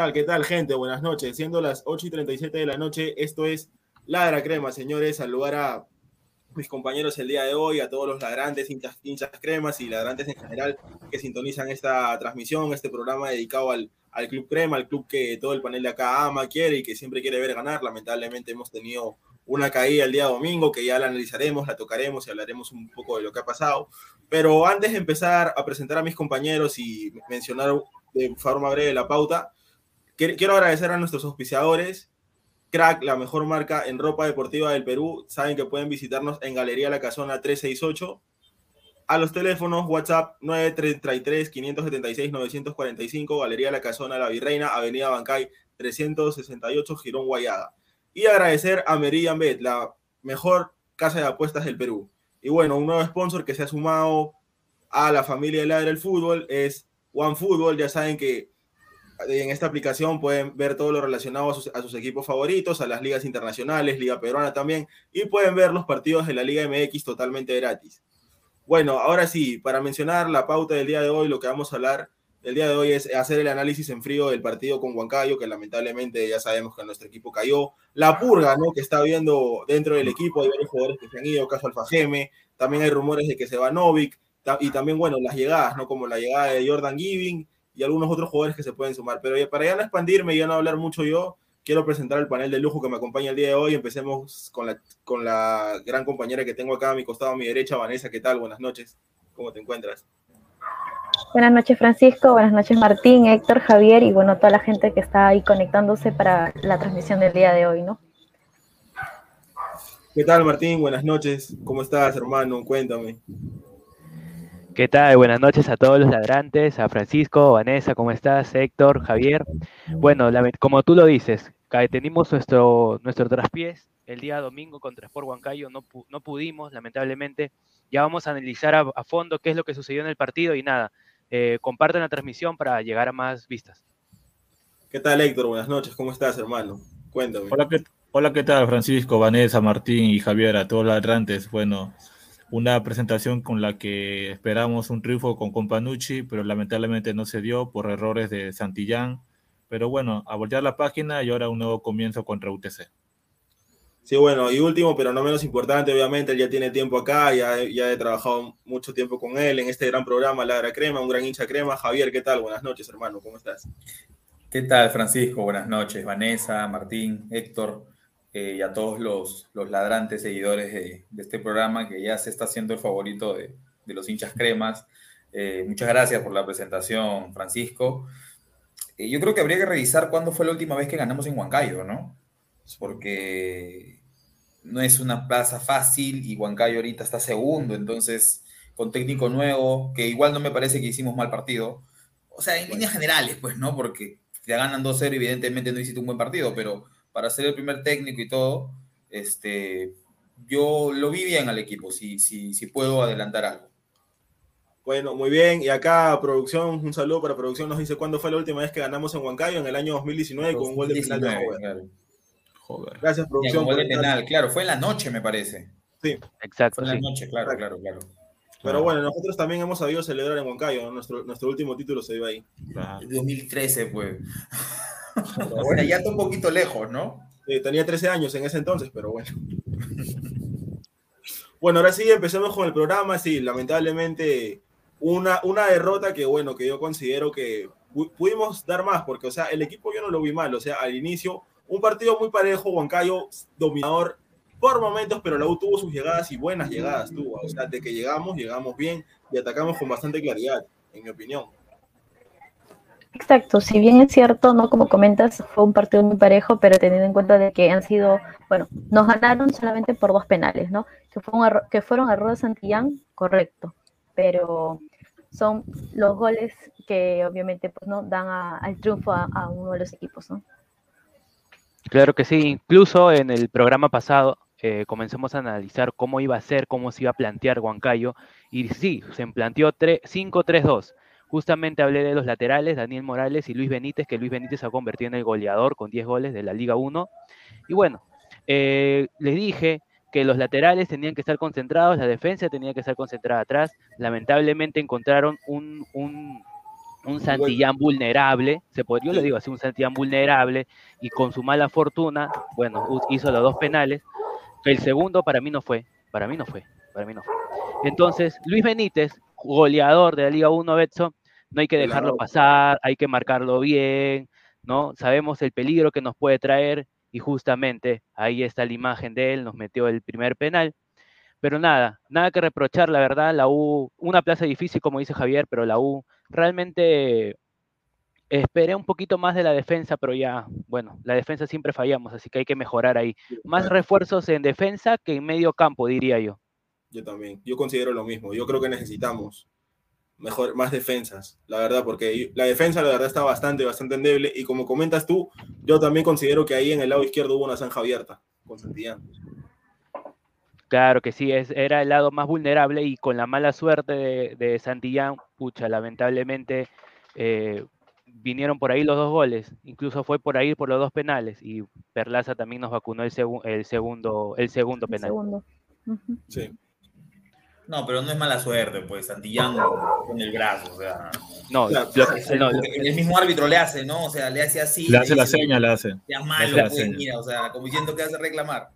Tal? ¿Qué tal, gente? Buenas noches. Siendo las 8 y 37 de la noche, esto es Ladra Crema, señores. Saludar a mis compañeros el día de hoy, a todos los ladrantes, hinchas, hinchas cremas y ladrantes en general que sintonizan esta transmisión, este programa dedicado al, al Club Crema, al club que todo el panel de acá ama, quiere y que siempre quiere ver ganar. Lamentablemente hemos tenido una caída el día domingo que ya la analizaremos, la tocaremos y hablaremos un poco de lo que ha pasado. Pero antes de empezar a presentar a mis compañeros y mencionar de forma breve la pauta, quiero agradecer a nuestros auspiciadores. Crack, la mejor marca en ropa deportiva del Perú. Saben que pueden visitarnos en Galería La Casona 368. A los teléfonos WhatsApp 933-576-945, Galería La Casona La Virreina, Avenida Bancay 368, Girón Guayada. Y agradecer a Meridian Bet, la mejor casa de apuestas del Perú. Y bueno, un nuevo sponsor que se ha sumado a la familia del del fútbol es OneFootball. Ya saben que en esta aplicación pueden ver todo lo relacionado a sus, equipos favoritos, a las ligas internacionales, Liga Peruana también, y pueden ver los partidos de la Liga MX totalmente gratis. Bueno, ahora sí, para mencionar la pauta del día de hoy, lo que vamos a hablar el día de hoy es hacer el análisis en frío del partido con Huancayo, que lamentablemente ya sabemos que nuestro equipo cayó. La purga, ¿no? Que está habiendo dentro del equipo, hay varios jugadores que se han ido, caso Alfajeme, también hay rumores de que se va Novik, y también, bueno, las llegadas, ¿no? Como la llegada de Jordan Giving, y algunos otros jugadores que se pueden sumar. Pero para ya no expandirme y ya no hablar mucho yo, quiero presentar el panel de lujo que me acompaña el día de hoy. Empecemos con la, con la gran compañera que tengo acá a mi costado, a mi derecha, Vanessa. ¿Qué tal? Buenas noches. ¿Cómo te encuentras? Buenas noches, Francisco. Buenas noches, Martín, Héctor, Javier y bueno, toda la gente que está ahí conectándose para la transmisión del día de hoy, ¿no? ¿Qué tal, Martín? Buenas noches. ¿Cómo estás, hermano? Cuéntame. ¿Qué tal? Buenas noches a todos los ladrantes, a Francisco, Vanessa, ¿cómo estás? Héctor, Javier. Bueno, como tú lo dices, tenemos nuestro, nuestro traspiés el día domingo contra Sport Huancayo, no, no pudimos, lamentablemente. Ya vamos a analizar a, fondo qué es lo que sucedió en el partido y nada, eh, compartan la transmisión para llegar a más vistas. ¿Qué tal, Héctor? Buenas noches, ¿cómo estás, hermano? Cuéntame. Hola, ¿qué, hola, ¿qué tal, Francisco, Vanessa, Martín y Javier, a todos los ladrantes? Bueno, una presentación con la que esperamos un triunfo con Companucci, pero lamentablemente no se dio por errores de Santillán. Pero bueno, a voltear la página y ahora un nuevo comienzo contra UTC. Sí, bueno, y último, pero no menos importante, obviamente, él ya tiene tiempo acá, ya, ya he trabajado mucho tiempo con él en este gran programa, Ladra Crema, un gran hincha crema. Javier, ¿qué tal? Buenas noches, hermano, ¿cómo estás? ¿Qué tal, Francisco? Buenas noches, Vanessa, Martín, Héctor. Eh, y a todos los, los ladrantes seguidores de, de, este programa que ya se está haciendo el favorito de, de los hinchas cremas. Eh, muchas gracias por la presentación, Francisco. Eh, yo creo que habría que revisar cuándo fue la última vez que ganamos en Huancayo, ¿no? Porque no es una plaza fácil y Huancayo ahorita está segundo, entonces con técnico nuevo, que igual no me parece que hicimos mal partido. O sea, en líneas generales, pues, ¿no? Porque te ganan 2-0, evidentemente no hiciste un buen partido, pero para ser el primer técnico y todo, este, yo lo vi bien al equipo, si, si, si puedo adelantar algo. Bueno, muy bien. Y acá, producción, un saludo para producción. Nos dice cuándo fue la última vez que ganamos en Huancayo, en el año 2019, con un gol de penal de Joder. Gracias, producción. gol de penal, claro, fue en la noche, me parece. Sí, exacto. Fue en la noche, claro, claro, claro. Pero bueno, nosotros también hemos sabido celebrar en Huancayo, nuestro, nuestro último título se dio ahí. Claro. 2013, pues. bueno, ya está un poquito lejos, ¿no? tenía 13 años en ese entonces, pero bueno. bueno, ahora sí, empecemos con el programa. Sí, lamentablemente, una, una derrota que, bueno, que yo considero que pudimos dar más, porque, o sea, el equipo yo no lo vi mal. O sea, al inicio, un partido muy parejo, Huancayo dominador por momentos, pero la U tuvo sus llegadas y buenas llegadas tuvo. O sea, de que llegamos, llegamos bien y atacamos con bastante claridad, en mi opinión. Exacto, si bien es cierto, ¿no? Como comentas, fue un partido muy parejo, pero teniendo en cuenta de que han sido, bueno, nos ganaron solamente por dos penales, ¿no? Que, que fueron errores de Santillán, correcto, pero son los goles que obviamente pues, ¿no? dan al triunfo a, uno de los equipos, ¿no? Claro que sí, incluso en el programa pasado eh, comenzamos a analizar cómo iba a ser, cómo se iba a plantear Huancayo, y sí, se planteó 5-3-2 Justamente hablé de los laterales, Daniel Morales y Luis Benítez, que Luis Benítez se ha convertido en el goleador con 10 goles de la Liga 1. Y bueno, eh, les dije que los laterales tenían que estar concentrados, la defensa tenía que estar concentrada atrás. Lamentablemente encontraron un, un Santillán vulnerable, se podría, yo le digo así, un Santillán vulnerable, y con su mala fortuna, bueno, hizo los dos penales. El segundo para mí no fue, para mí no fue, para mí no fue. Entonces, Luis Benítez, goleador de la Liga 1 Betson, no hay que dejarlo pasar, hay que marcarlo bien, ¿no? Sabemos el peligro que nos puede traer y justamente ahí está la imagen de él, nos metió el primer penal. Pero nada, nada que reprochar, la verdad, la U, una plaza difícil, como dice Javier, pero la U realmente esperé un poquito más de la defensa, pero ya, bueno, la defensa siempre fallamos, así que hay que mejorar ahí. Más refuerzos en defensa que en medio campo, diría yo. Yo también. Yo considero lo mismo. Yo creo que necesitamos mejor, más defensas, la verdad, porque la defensa, la verdad, está bastante, bastante endeble. Y como comentas tú, yo también considero que ahí en el lado izquierdo hubo una zanja abierta con Santillán. Claro que sí, es, era el lado más vulnerable y con la mala suerte de, de Santillán, pucha, lamentablemente eh, vinieron por ahí los dos goles, incluso fue por ahí por los dos penales y Perlaza también nos vacunó el, segu- el segundo, el segundo El penal. segundo. Ujú. Sí. No, pero no es mala suerte, pues Santillán con el brazo, o sea. No, Claro, lo- el, no, lo- el mismo árbitro le hace, ¿no? O sea, le hace así. Le hace la dice, seña, le hace. Le malo, hace la pues, seña. mira, o sea, como diciendo que hace reclamar.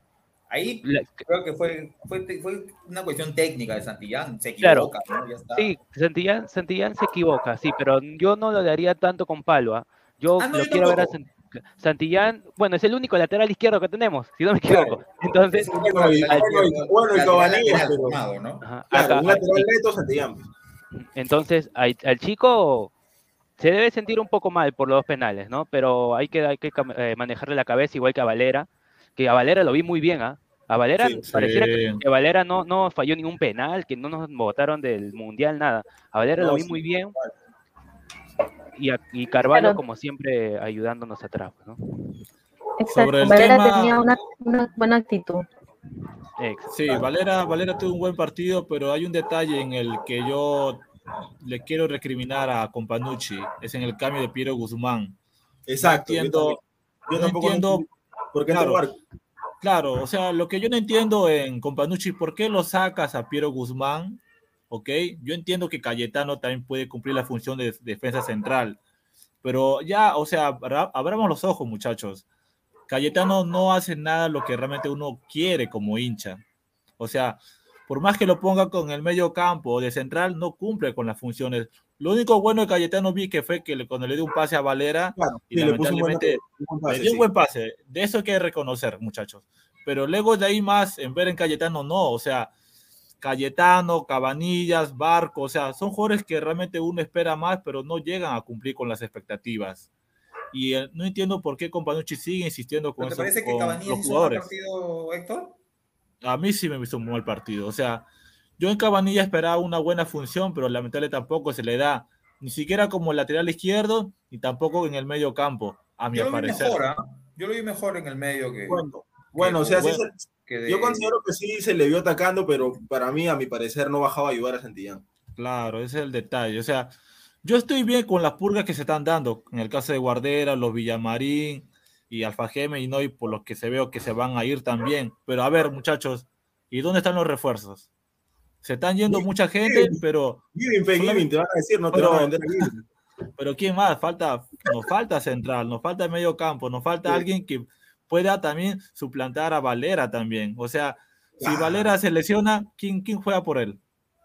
Ahí la- creo que fue, fue, fue una cuestión técnica de Santillán, se Claro. equivoca, ¿no? Ya está. sí, Santillán, Santillán se equivoca, sí, pero yo no lo daría tanto con palo. ¿ah? Yo Ah, no, lo yo quiero ver a tampoco. Sant- Santillán, bueno, es el único lateral izquierdo que tenemos, si no me equivoco. Entonces, Es Bueno, y- bueno, y- Cabanillas, pero- formado, ¿no? ajá, Claro, acá- un lateral neto Santillán. Entonces, al, al chico se debe sentir un poco mal por los dos penales, ¿no? Pero hay que, hay que cam- eh, manejarle la cabeza igual que a Valera, que a Valera lo vi muy bien, ¿ah? A Valera Sí, pareciera que, sí. que Valera no, no falló ningún penal, que no nos votaron del Mundial, nada. A Valera No, lo vi sí, muy bien. Y, a- y Carvalho, Claro. como siempre, ayudándonos atrás, ¿no? Exacto. Sobre el Valera tema- tenía una, una buena actitud. Sí, Valera, Valera tuvo un buen partido, pero hay un detalle en el que yo le quiero recriminar a Companucci, es en el cambio de Piero Guzmán. Exacto. No entiendo. Yo no tampoco entiendo, por qué claro. claro, o sea, lo que yo no entiendo en Companucci, ¿por qué lo sacas a Piero Guzmán? ¿Ok? Yo entiendo que Cayetano también puede cumplir la función de defensa central, pero ya, o sea, abra- abramos los ojos, muchachos. Cayetano no hace nada lo que realmente uno quiere como hincha. O sea, por más que lo ponga con el medio campo de central, no cumple con las funciones. Lo único bueno de Cayetano vi que fue que le- cuando le dio un pase a Valera, Claro, y sí, le puso un buen, lamentablemente un buen le pase, dio un buen pase. De eso hay que reconocer, muchachos. Pero luego de ahí más, en ver en Cayetano, no. O sea, Cayetano, Cabanillas, Barco, o sea, son jugadores que realmente uno espera más, pero no llegan a cumplir con las expectativas. Y eh, no entiendo por qué Companucci sigue insistiendo con, ¿Pero ¿Te parece que con Cabanillas los hizo un mal jugadores. partido, Héctor? A mí sí me hizo un mal partido. O sea, yo en Cabanilla esperaba una buena función, pero lamentablemente tampoco se le da. Ni siquiera como lateral izquierdo, ni tampoco en el medio campo, a mi Yo parecer. mejor, ¿ah? Yo lo vi mejor en el medio que, Bueno, bueno, o sea, sí bueno. se- que de- yo considero que sí se le vio atacando, pero para mí, a mi parecer, no bajaba a ayudar a Santillán. Claro, ese es el detalle. O sea, yo estoy bien con las purgas que se están dando. En el caso de Guardera, los Villamarín y Alfa Geme y Noy, por los que se veo que se van a ir también. Pero a ver, muchachos, ¿y dónde están los refuerzos? Se están yendo mucha gente, pero, Giving, Solamente- te van a decir, no te pero- van a vender pero ¿quién más? Falta, nos falta central, nos falta medio campo, nos falta Sí. alguien que pueda también suplantar a Valera también. O sea, si Ah. Valera se lesiona, ¿quién, quién juega por él?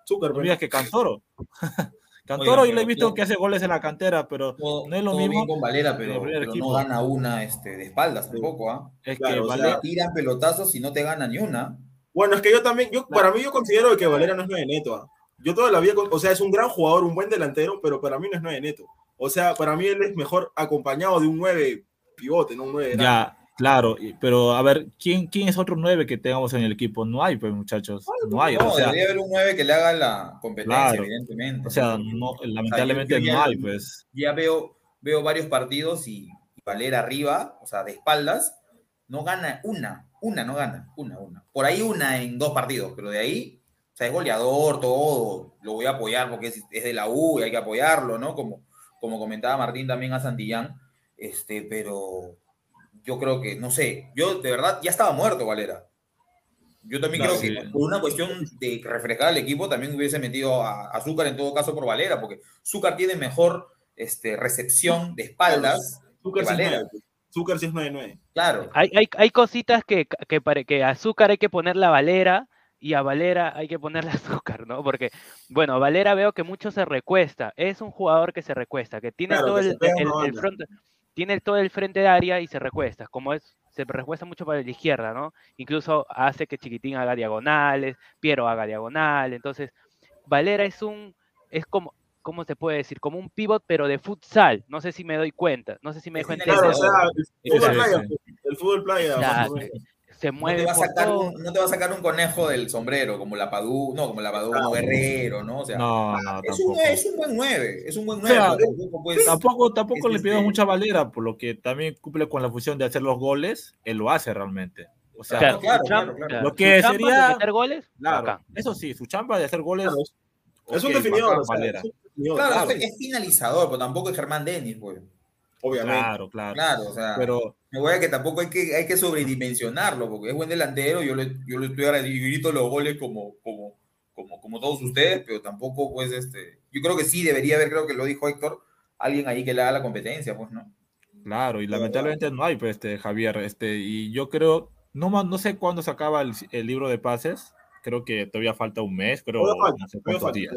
Zúcar, No que Cantoro. Cantoro yo le he visto que hace goles en la cantera, pero todo, no es lo mismo con Valera, pero, pero no gana una este, de espaldas tampoco, ¿ah? es Claro, que o sea, Valera, Tiran pelotazos y no te gana ni una. Bueno, es que yo también, yo, para mí yo considero que Valera no es 9 neto. ah. Yo toda la vida, o sea, es un gran jugador, un buen delantero, pero para mí no es 9 neto. O sea, para mí él es mejor acompañado de un 9 pivote, no un 9 grande. ya, claro, pero a ver, ¿quién, ¿quién es otro 9 que tengamos en el equipo? No hay, pues muchachos, no hay, No, o sea, debería haber un 9 que le haga la competencia, Claro. evidentemente. o sea, lamentablemente yo ya- no hay, pues. ya veo, veo varios partidos y, y Valera arriba, o sea, de espaldas, no gana una, una no gana, una, una. Por ahí una en dos partidos, pero de ahí, o sea, es goleador, todo, lo voy a apoyar porque es, es de la U y hay que apoyarlo, ¿no? Como, como comentaba Martín también a Santillán, este, pero yo creo que, no sé, yo de verdad ya estaba muerto Valera. Yo también creo que por una cuestión de refrescar al equipo también hubiese metido a a Azúcar en todo caso por Valera, porque Azúcar tiene mejor este, recepción de espaldas. Zúcar es Valera. 9. Zúcar sí es 9-9. Claro. Hay, hay, hay cositas que, que, que a azúcar hay que poner la Valera y a Valera hay que ponerle azúcar, ¿no? Porque, bueno, a Valera veo que mucho se recuesta. Es un jugador que se recuesta, que tiene Claro, todo que el, banda. Tiene todo el frente de área y se recuesta. Como es, se recuesta mucho para la izquierda, ¿no? Incluso hace que Chiquitín haga diagonales, Piero haga diagonal. Entonces, Valera es un, es como, ¿cómo se puede decir? Como un pivot, pero de futsal. No sé si me doy cuenta, no sé si me dejo entender. Claro, o sea, el fútbol playa, el fútbol playa. No te, va a por sacar todo. un, no te va a sacar un conejo del sombrero, como la Padú, no, como la Padú, como Guerrero, ¿no? O sea, No, no, es, un, es un buen 9, es un buen O 9. sea, pero tampoco, pues, Tampoco, tampoco es le pido este- mucha valera, por lo que también cumple con la función de hacer los goles, él lo hace realmente. O sea, Claro, claro, su claro, chamba- claro. claro, Lo su que de sería- meter goles, claro, eso sí, su chamba de hacer goles. Claro, Es un definidor. bacán, o sea, Valera. es un definidor, Claro, claro, es, es finalizador, pero tampoco es Germán Denis, pues. obviamente. Claro, claro. Claro, o sea, Pero me voy a que tampoco hay que, hay que sobredimensionarlo, porque es buen delantero, yo le, yo le estoy agradecido y grito los goles como, como, como, como todos ustedes, pero tampoco, pues, este, yo creo que sí debería haber, creo que lo dijo Héctor, alguien ahí que le haga la competencia, pues, ¿no? Claro, y lamentablemente no hay, pues, este, Javier, este, y yo creo, no, no sé cuándo se acaba el, el libro de pases, creo que todavía falta un mes, pero Todavía falta, no sé cuántos días.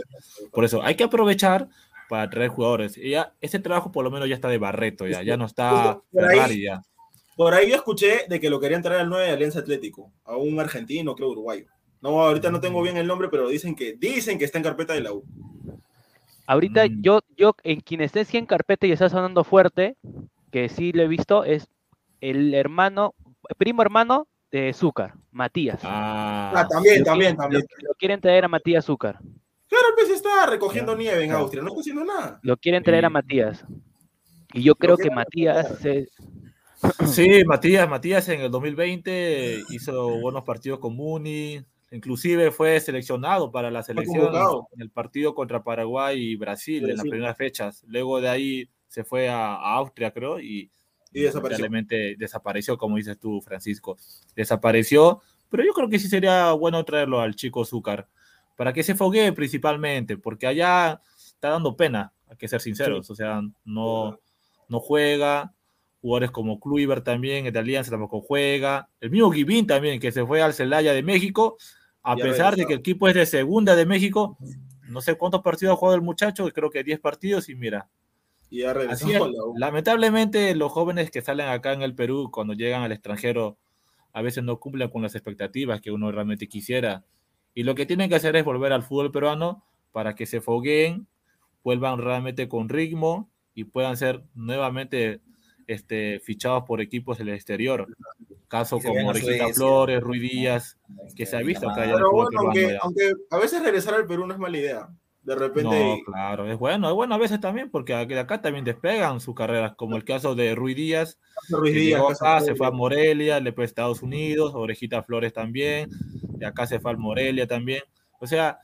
Por eso, hay que aprovechar para traer jugadores. Y ya, ese trabajo por lo menos ya está de Barreto, ya, ya no está Ferrari, ya. Por ahí yo escuché de que lo querían traer al 9 de Alianza Atlético, a un argentino, creo uruguayo. No, ahorita no tengo bien el nombre, pero dicen que dicen que está en carpeta de la U. Ahorita Mm. yo, yo, en quien esté sí en carpeta y está sonando fuerte, que sí lo he visto, es el hermano, primo hermano de Zúcar, Matías. Ah, Ah, también, Lo también, quieren- también. Lo, lo quieren traer a Matías Zúcar. Claro, pues está recogiendo nieve en Claro. Austria, no está haciendo nada. Lo quieren traer a. Matías. Y yo creo que Matías Sí, Matías, Matías en el 2020 hizo buenos partidos con Muni, inclusive fue seleccionado para la selección en el partido contra Paraguay y Brasil, en las primeras fechas. Luego de ahí se fue a, a Austria, creo, y, Y desapareció. como dices tú, Francisco. Desapareció, pero yo creo que sí sería bueno traerlo al chico Zúcar, para que se foguee principalmente, porque allá está dando pena, hay que ser sinceros, o sea, no, no juega, jugadores como Kluivert también, el de Alianza tampoco juega, el mismo Givín también, que se fue al Celaya de México, a Ya pesar de regresado. que el equipo es de segunda de México, no sé cuántos partidos ha jugado el muchacho, creo que 10 partidos y mira, Y ya regresó Así es. a la U. Lamentablemente, los jóvenes que salen acá en el Perú, cuando llegan al extranjero, a veces no cumplen con las expectativas que uno realmente quisiera. Y lo que tienen que hacer es volver al fútbol peruano para que se fogueen, vuelvan realmente con ritmo y puedan ser nuevamente este, fichados por equipos del exterior. Caso como a Regita Suecia. Flores, Ruiz Díaz, que se ha visto acá ya bueno, aunque, aunque a veces regresar al Perú no es mala idea. De repente, No, claro, es bueno, es bueno a veces también, porque acá también despegan sus carreras, como el caso de Ruiz Díaz, Ruiz Díaz, acá, se fue a. Morelia, le fue a Estados Unidos, Orejita Flores también, y acá se fue al Morelia también. O sea,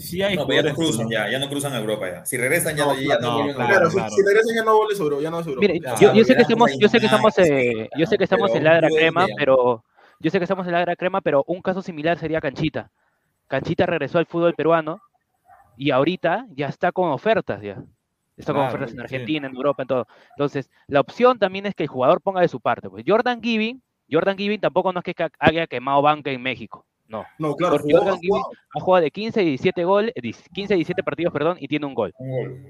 sí hay No, pero ya no cruzan que- ya, ya no cruzan a Europa ya. Si regresan ya No, no, ya no vuelven a claro, Claro, Europa. si- si, regresan ya no vuelve sobre, ya no es Europa. Mire, Claro, yo, yo sé que estamos, yo sé que estamos, eh, yo sé que estamos en la crema, pero yo sé que estamos en la crema, pero un caso similar sería Canchita. Canchita regresó al fútbol peruano y ahorita ya está con ofertas ya. Está con Claro, ofertas en sí. Argentina, en Europa, en todo. Entonces, la opción también es que el jugador ponga de su parte. Pues Jordan Giving, Jordan Giving tampoco no es que haya quemado banca en México. No. No, claro, Porque jugó, Giving jugó. ha jugado de 15 y 17 goles, 15 y 17 partidos, perdón, y tiene un gol Un gol.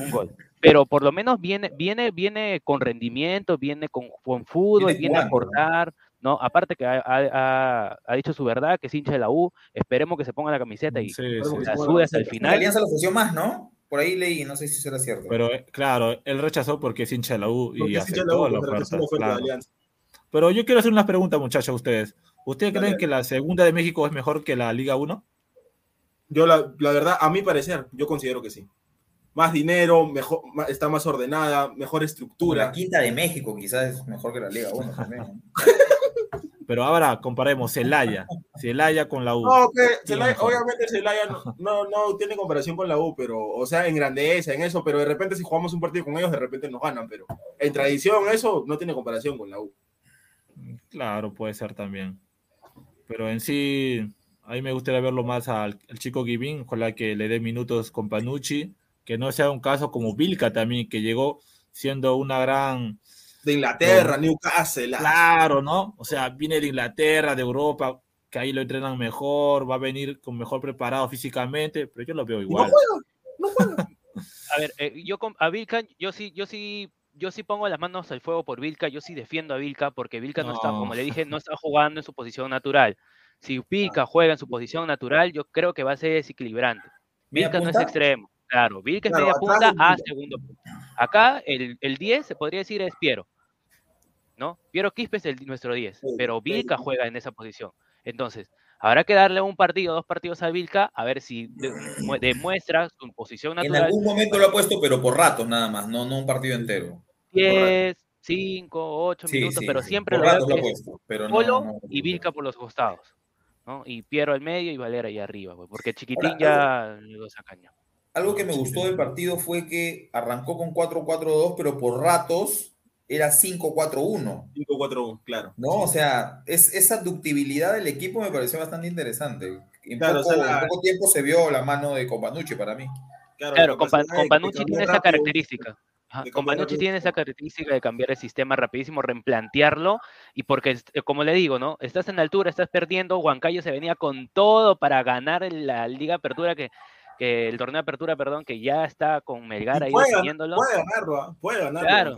un gol. Pero por lo menos viene, viene, viene con rendimiento, viene con, con fútbol, Viene viene a jugando, ¿no? Aparte que ha, ha- ha- ha dicho su verdad, que es hincha de la U, esperemos que se ponga la camiseta y Sí, sí, la sude la hasta el camiseta. La final. Alianza lo ofreció más, ¿no? Por ahí leí, no sé si será cierto. Pero eh, claro, él rechazó porque es hincha de la U y aceptó U, la oferta. la oferta claro. Pero yo quiero hacer unas preguntas, muchachos, a ustedes. ¿Ustedes creen que la segunda de México es mejor que la Liga 1? Yo, la, la verdad, a mi parecer, yo considero que sí. Más dinero, mejor, está más ordenada, mejor estructura. la quinta de México quizás es mejor que la Liga 1 también. ¿no? Pero ahora comparemos Celaya, Celaya con la U. No, obviamente Celaya no, no, no tiene comparación con la U, pero, o sea, en grandeza, en eso, pero de repente si jugamos un partido con ellos, de repente nos ganan, pero en tradición eso no tiene comparación con la U. Claro, puede ser también. Pero en sí, a mí me gustaría verlo más al, al chico Givín, ojalá que le dé minutos con Panucci, que no sea un caso como Vilca también, que llegó siendo una gran... De Inglaterra, Newcastle. Claro, ¿no? O sea, viene de Inglaterra, de Europa, que ahí lo entrenan mejor, va a venir con mejor preparado físicamente, pero yo lo veo igual. No juega, no juega. A ver, eh, yo con, a Vilca, yo sí, yo sí, yo sí pongo las manos al fuego por Vilca, yo sí defiendo a Vilca, porque Vilca no, está, como le dije, no está jugando en su posición natural. Si Vilca juega en su posición natural, yo creo que va a ser desequilibrante. ¿Media Vilca no es extremo, claro. Vilca Claro, es media punta a segundo punto. Acá el, el 10 se podría decir es Piero, ¿no? Piero Quispe es el, nuestro 10, Sí, pero Vilca sí. juega en esa posición. Entonces, habrá que darle un partido, dos partidos a Vilca, a ver si de- mu- demuestra su posición En natural. algún momento lo ha puesto, pero por ratos nada más, no, no un partido entero. 10, 5, 8 Sí, minutos, sí, pero siempre por lo ha es puesto, pero no- Polo no- y Vilca por los costados, ¿no? Y Piero al medio y Valera ahí arriba, porque Chiquitín Ahora, ya lo sacan ya. Algo que me gustó del partido fue que arrancó con 4-4-2, pero por ratos era 5-4-1. 5-4-1, claro. ¿no? O sea, es, esa ductibilidad del equipo me pareció bastante interesante. En, Claro, poco, o sea, la- en poco tiempo se vio la mano de Companucci para mí. Claro, la con, Pa- capacidad con de- Panucci de tiene esa característica. Ajá, de Con cambiar Panucci rápido. tiene esa característica de cambiar el sistema rapidísimo, replantearlo, y porque, eh, como le digo, ¿no? Estás en altura, estás perdiendo, Huancayo se venía con todo para ganar la Liga Apertura, que, que el torneo de Apertura, perdón, que ya está con Melgar Y ahí puede, definiéndolo. puede ganarlo, ¿ah? puede ganarlo. Claro.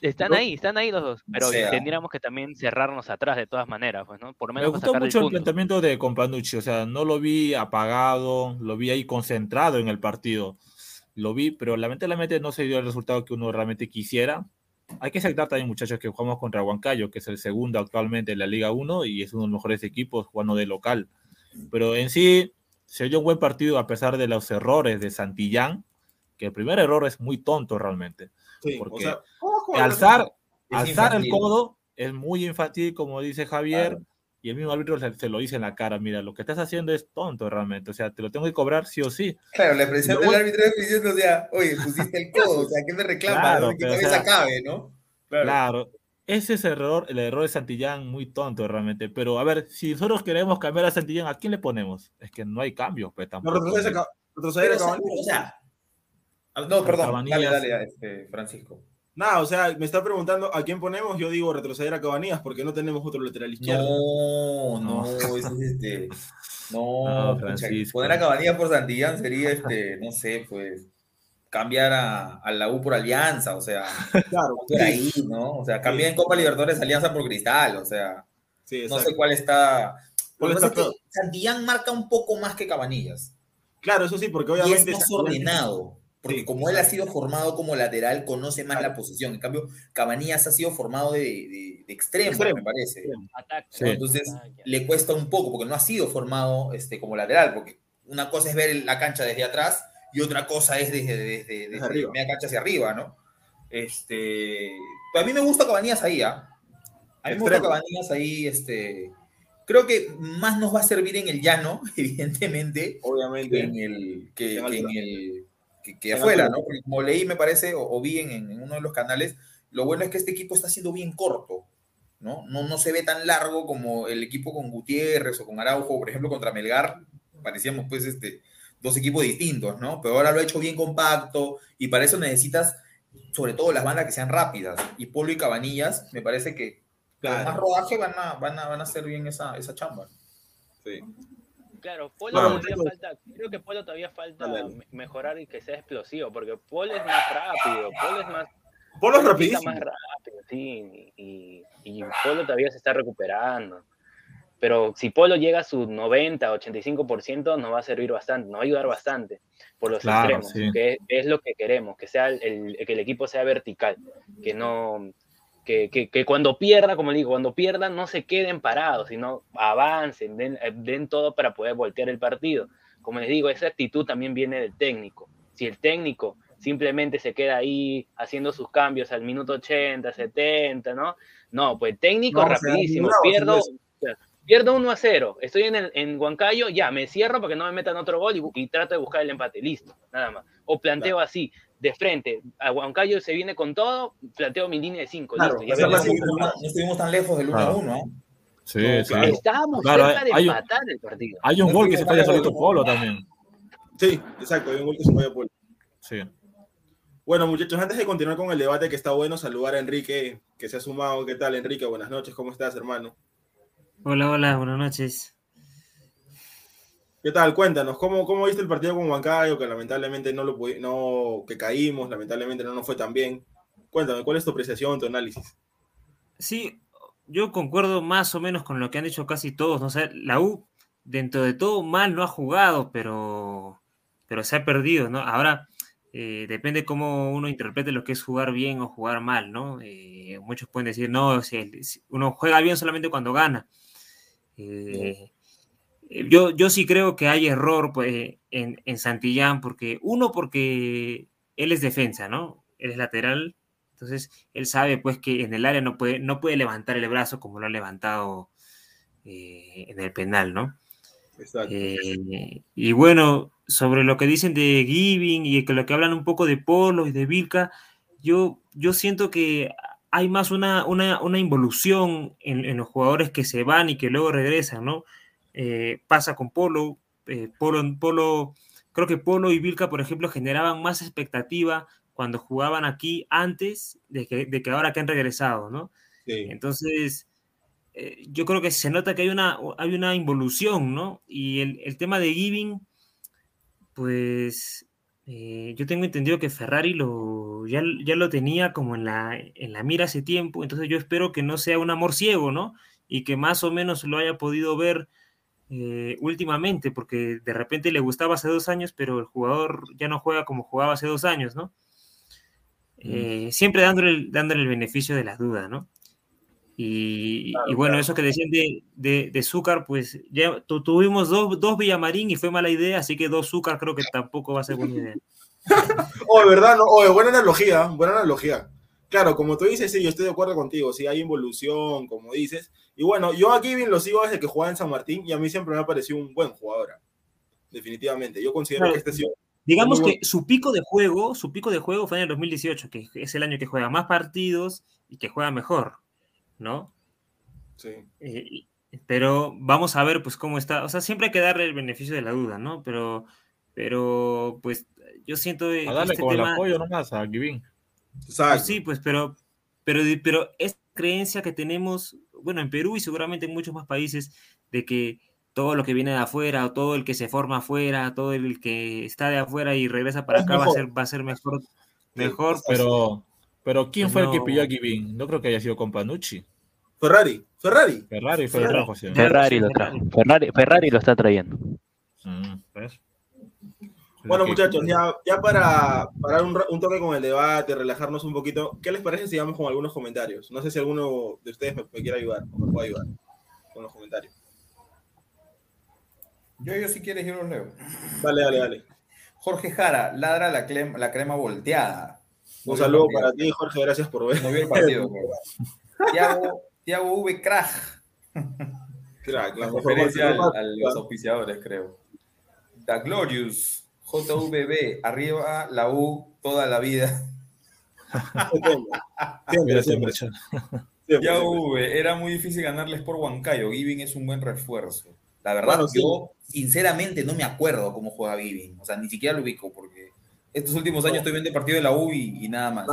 Están ahí, están ahí los dos, pero sea. tendríamos que también cerrarnos atrás de todas maneras, pues, ¿no? Por Me menos sacarle el mucho el, punto. planteamiento de Companucci, o sea, no lo vi apagado, lo vi ahí concentrado en el partido. Lo vi, pero lamentablemente no se dio el resultado que uno realmente quisiera. Hay que aceptar también, muchachos, que jugamos contra Huancayo, que es el segundo actualmente en la Liga 1 y es uno de los mejores equipos jugando de local. Pero en sí, se dio un buen partido a pesar de los errores de Santillán, que el primer error es muy tonto realmente. Sí, Porque o sea, ¿cómo juega alzar, alzar el codo es muy infantil, como dice Javier, Claro. y el mismo árbitro se, se lo dice en la cara, mira, lo que estás haciendo es tonto realmente, o sea, te lo tengo que cobrar sí o sí. Claro, la expresión Luego- del árbitro es diciendo, o sea, oye, pusiste el codo, o sea, ¿qué me reclamas? Claro, ¿no? ¿Qué pero, o sea, cabe, no? Claro. Ese es el error, el error de Santillán muy tonto realmente, pero a ver, si nosotros queremos cambiar a Santillán, ¿a quién le ponemos? Es que no hay cambios, pues No, tampoco. Ca- retroceder o sea, no, perdón, dale, dale, este, Francisco. Nada, o sea, me está preguntando a quién ponemos. Yo digo retroceder a Cabanías porque no tenemos otro lateral izquierdo. No, no, No. eso es este. No, No, Francisco. poner a Cabanillas por Santillán sería este, no sé, pues cambiar a, a la U por Alianza, o sea, Claro, por ahí, ¿no? O sea, cambiar en Copa Libertadores Alianza por Cristal, o sea, sí, no sé cuál está. ¿Cuál está es que Santillán marca un poco más que Cabanillas Claro, eso sí, porque y es obviamente. más ordenado. Porque Sí, como él ha sido formado como lateral, conoce más Claro. la posición. En cambio, Cabanillas ha sido formado de, de- de extremo, Extremo. me parece. Entonces le cuesta un poco porque no ha sido formado este, como lateral, porque una cosa es ver la cancha desde atrás y otra cosa es desde, desde, desde arriba. media cancha hacia arriba, ¿no? Este, pero a mí me gusta Cabanías ahí, ¿ah? A mí me gusta. Cabanías ahí, este, creo que más nos va a servir en el llano, evidentemente, que Obviamente. en el, que, En que en altura. el, que, que afuera. ¿no? Porque como leí, me parece, o, o vi en, en uno de los canales, lo bueno es que este equipo está siendo bien corto, ¿no? No, no se ve tan largo como el equipo con Gutiérrez o con Araujo, por ejemplo, contra Melgar, parecíamos pues este, dos equipos distintos, ¿no? Pero ahora lo ha hecho bien compacto y para eso necesitas, sobre todo las bandas que sean rápidas, y Polo y Cabanillas, me parece que con Claro. más rodaje van a, van a, van a hacer bien esa, esa chamba. Sí. Claro, Polo Claro. todavía falta, creo que Polo todavía falta mejorar y que sea explosivo, porque Polo es más rápido, Polo es más, Polo es rapidísimo. más rápido, sí, y, y Polo todavía se está recuperando. Pero si Polo llega a su 90, 85%, nos va a servir bastante, nos va a ayudar bastante por los Claro, extremos, sí. que es, es lo que queremos, que sea el, el- que el equipo sea vertical, que no que, que- que cuando pierda, como digo, cuando pierdan no se queden parados, sino avancen, den, eh, den todo para poder voltear el partido. Como les digo, esa actitud también viene del técnico. Si el técnico simplemente se queda ahí haciendo sus cambios al minuto 80, 70, ¿no? No, pues técnico No, o sea, rapidísimo, pierdo, pierdo 1 a 0, estoy en, el, en Huancayo, ya, me cierro para que no me metan otro gol y, y trato de buscar el empate, listo, nada más. O planteo así, de frente, a Huancayo se viene con todo, planteo mi línea de 5, Claro, No, estuvimos tan lejos del 1 a Claro. 1, ¿eh? Sí, No, claro. Estábamos Claro, cerca de hay un- empatar el partido. Hay un No gol que se falla solito. Polo también. Sí, exacto, hay un gol que se falla a Paul. Sí. Bueno, muchachos, antes de continuar con el debate que está bueno, saludar a Enrique, que se ha sumado. ¿Qué tal, Enrique? Buenas noches, ¿cómo estás, hermano? Hola, hola, buenas noches. ¿Qué tal? Cuéntanos, ¿cómo, cómo viste el partido con Huancayo? Que lamentablemente no lo no, que caímos, lamentablemente no nos fue tan bien. Cuéntame, ¿cuál es tu apreciación, tu análisis? Sí, yo concuerdo más o menos con lo que han dicho casi todos, ¿no? O sea, la U, dentro de todo, mal no ha jugado, pero, pero se ha perdido, ¿no? Ahora, eh, depende cómo uno interprete lo que es jugar bien o jugar mal, ¿no? Eh, muchos pueden decir, no, si, si uno juega bien solamente cuando gana. Eh, yo, yo sí creo que hay error pues, en, en Santillán, porque uno, porque él es defensa, ¿no? Él es lateral, entonces él sabe pues que en el área no puede, no puede levantar el brazo como lo ha levantado eh, en el penal, ¿no? Exacto. Eh, y bueno, sobre lo que dicen de Giving y que lo que hablan un poco de Polo y de Vilca, yo, yo siento que hay más una, una, una involución en, en, los jugadores que se van y que luego regresan, ¿no? Eh, pasa con Polo, eh, Polo, Polo, creo que Polo y Vilca, por ejemplo, generaban más expectativa cuando jugaban aquí antes de que, de que ahora que han regresado, ¿no? Sí. Entonces, eh, yo creo que se nota que hay una, hay una involución, ¿no? Y el, el tema de Giving, pues eh, yo tengo entendido que Ferrari lo, ya, ya, lo tenía como en la, en la mira hace tiempo, entonces yo espero que no sea un amor ciego, ¿no? Y que más o menos lo haya podido ver eh, últimamente, porque de repente le gustaba hace dos años, pero el jugador ya no juega como jugaba hace dos años, ¿no? Eh, siempre dándole, dándole el beneficio de la duda, ¿no? Y, Claro, y bueno, claro. eso que decían de, de, de Zúcar, pues ya tu- tuvimos dos, dos Villamarín y fue mala idea, así que dos Zúcar creo que tampoco va a ser buena idea. Oh, de verdad, no, oh, buena analogía, buena analogía. Claro, como tú dices, sí, yo estoy de acuerdo contigo, sí, hay involución, como dices. Y bueno, yo a Kevin lo sigo desde que jugaba en San Martín y a mí siempre me ha parecido un buen jugador. Definitivamente. Yo considero Claro, que este ha sido Digamos que bueno. su pico de juego, su pico de juego fue en el 2018, que es el año que juega más partidos y que juega mejor, ¿no? Sí. Eh, pero vamos a ver pues cómo está. O sea, siempre hay que darle el beneficio de la duda, ¿no? Pero, pero pues yo siento A que darle este con el tema... apoyo nomás a. Exacto. Pues sí, pues, pero, pero, pero esta creencia que tenemos, bueno, en Perú y seguramente en muchos más países, de que todo lo que viene de afuera, o todo el que se forma afuera, todo el que está de afuera y regresa para Es acá va a ser, va a ser mejor, mejor, pues, Pero, pero ¿quién Pues fue el que pilló a Giving? No creo que haya sido con Panucci. Ferrari, Ferrari. Ferrari fue el Ferrari. trajo, sí. Ya, Ferrari lo Ferrari. trajo. Ferrari, Ferrari lo está trayendo. Mm, ¿ves? Bueno, muchachos, ya, ya para parar un, toque con el debate, relajarnos un poquito, ¿qué les parece si vamos con algunos comentarios? No sé si alguno de ustedes me, me quiere ayudar o me puede ayudar con los comentarios. Yo, yo si quieres, yo los leo. Dale, dale, dale. Jorge Jara, ladra la, crema volteada. Un No saludo para ti, Jorge, gracias por ver. No vio el partido. Tiago, Tiago V. Kraj. Crack, la referencia al- a los auspiciadores, creo. The Glorious, JVB, arriba la U toda la vida. Siempre, siempre, siempre. siempre, Ya. V, era muy difícil ganarles por Huancayo. Giving es un buen refuerzo. La verdad, Bueno, sí. yo sinceramente no me acuerdo cómo juega Giving. O sea, ni siquiera lo ubico porque estos últimos años estoy viendo el partido de la U y, y nada más.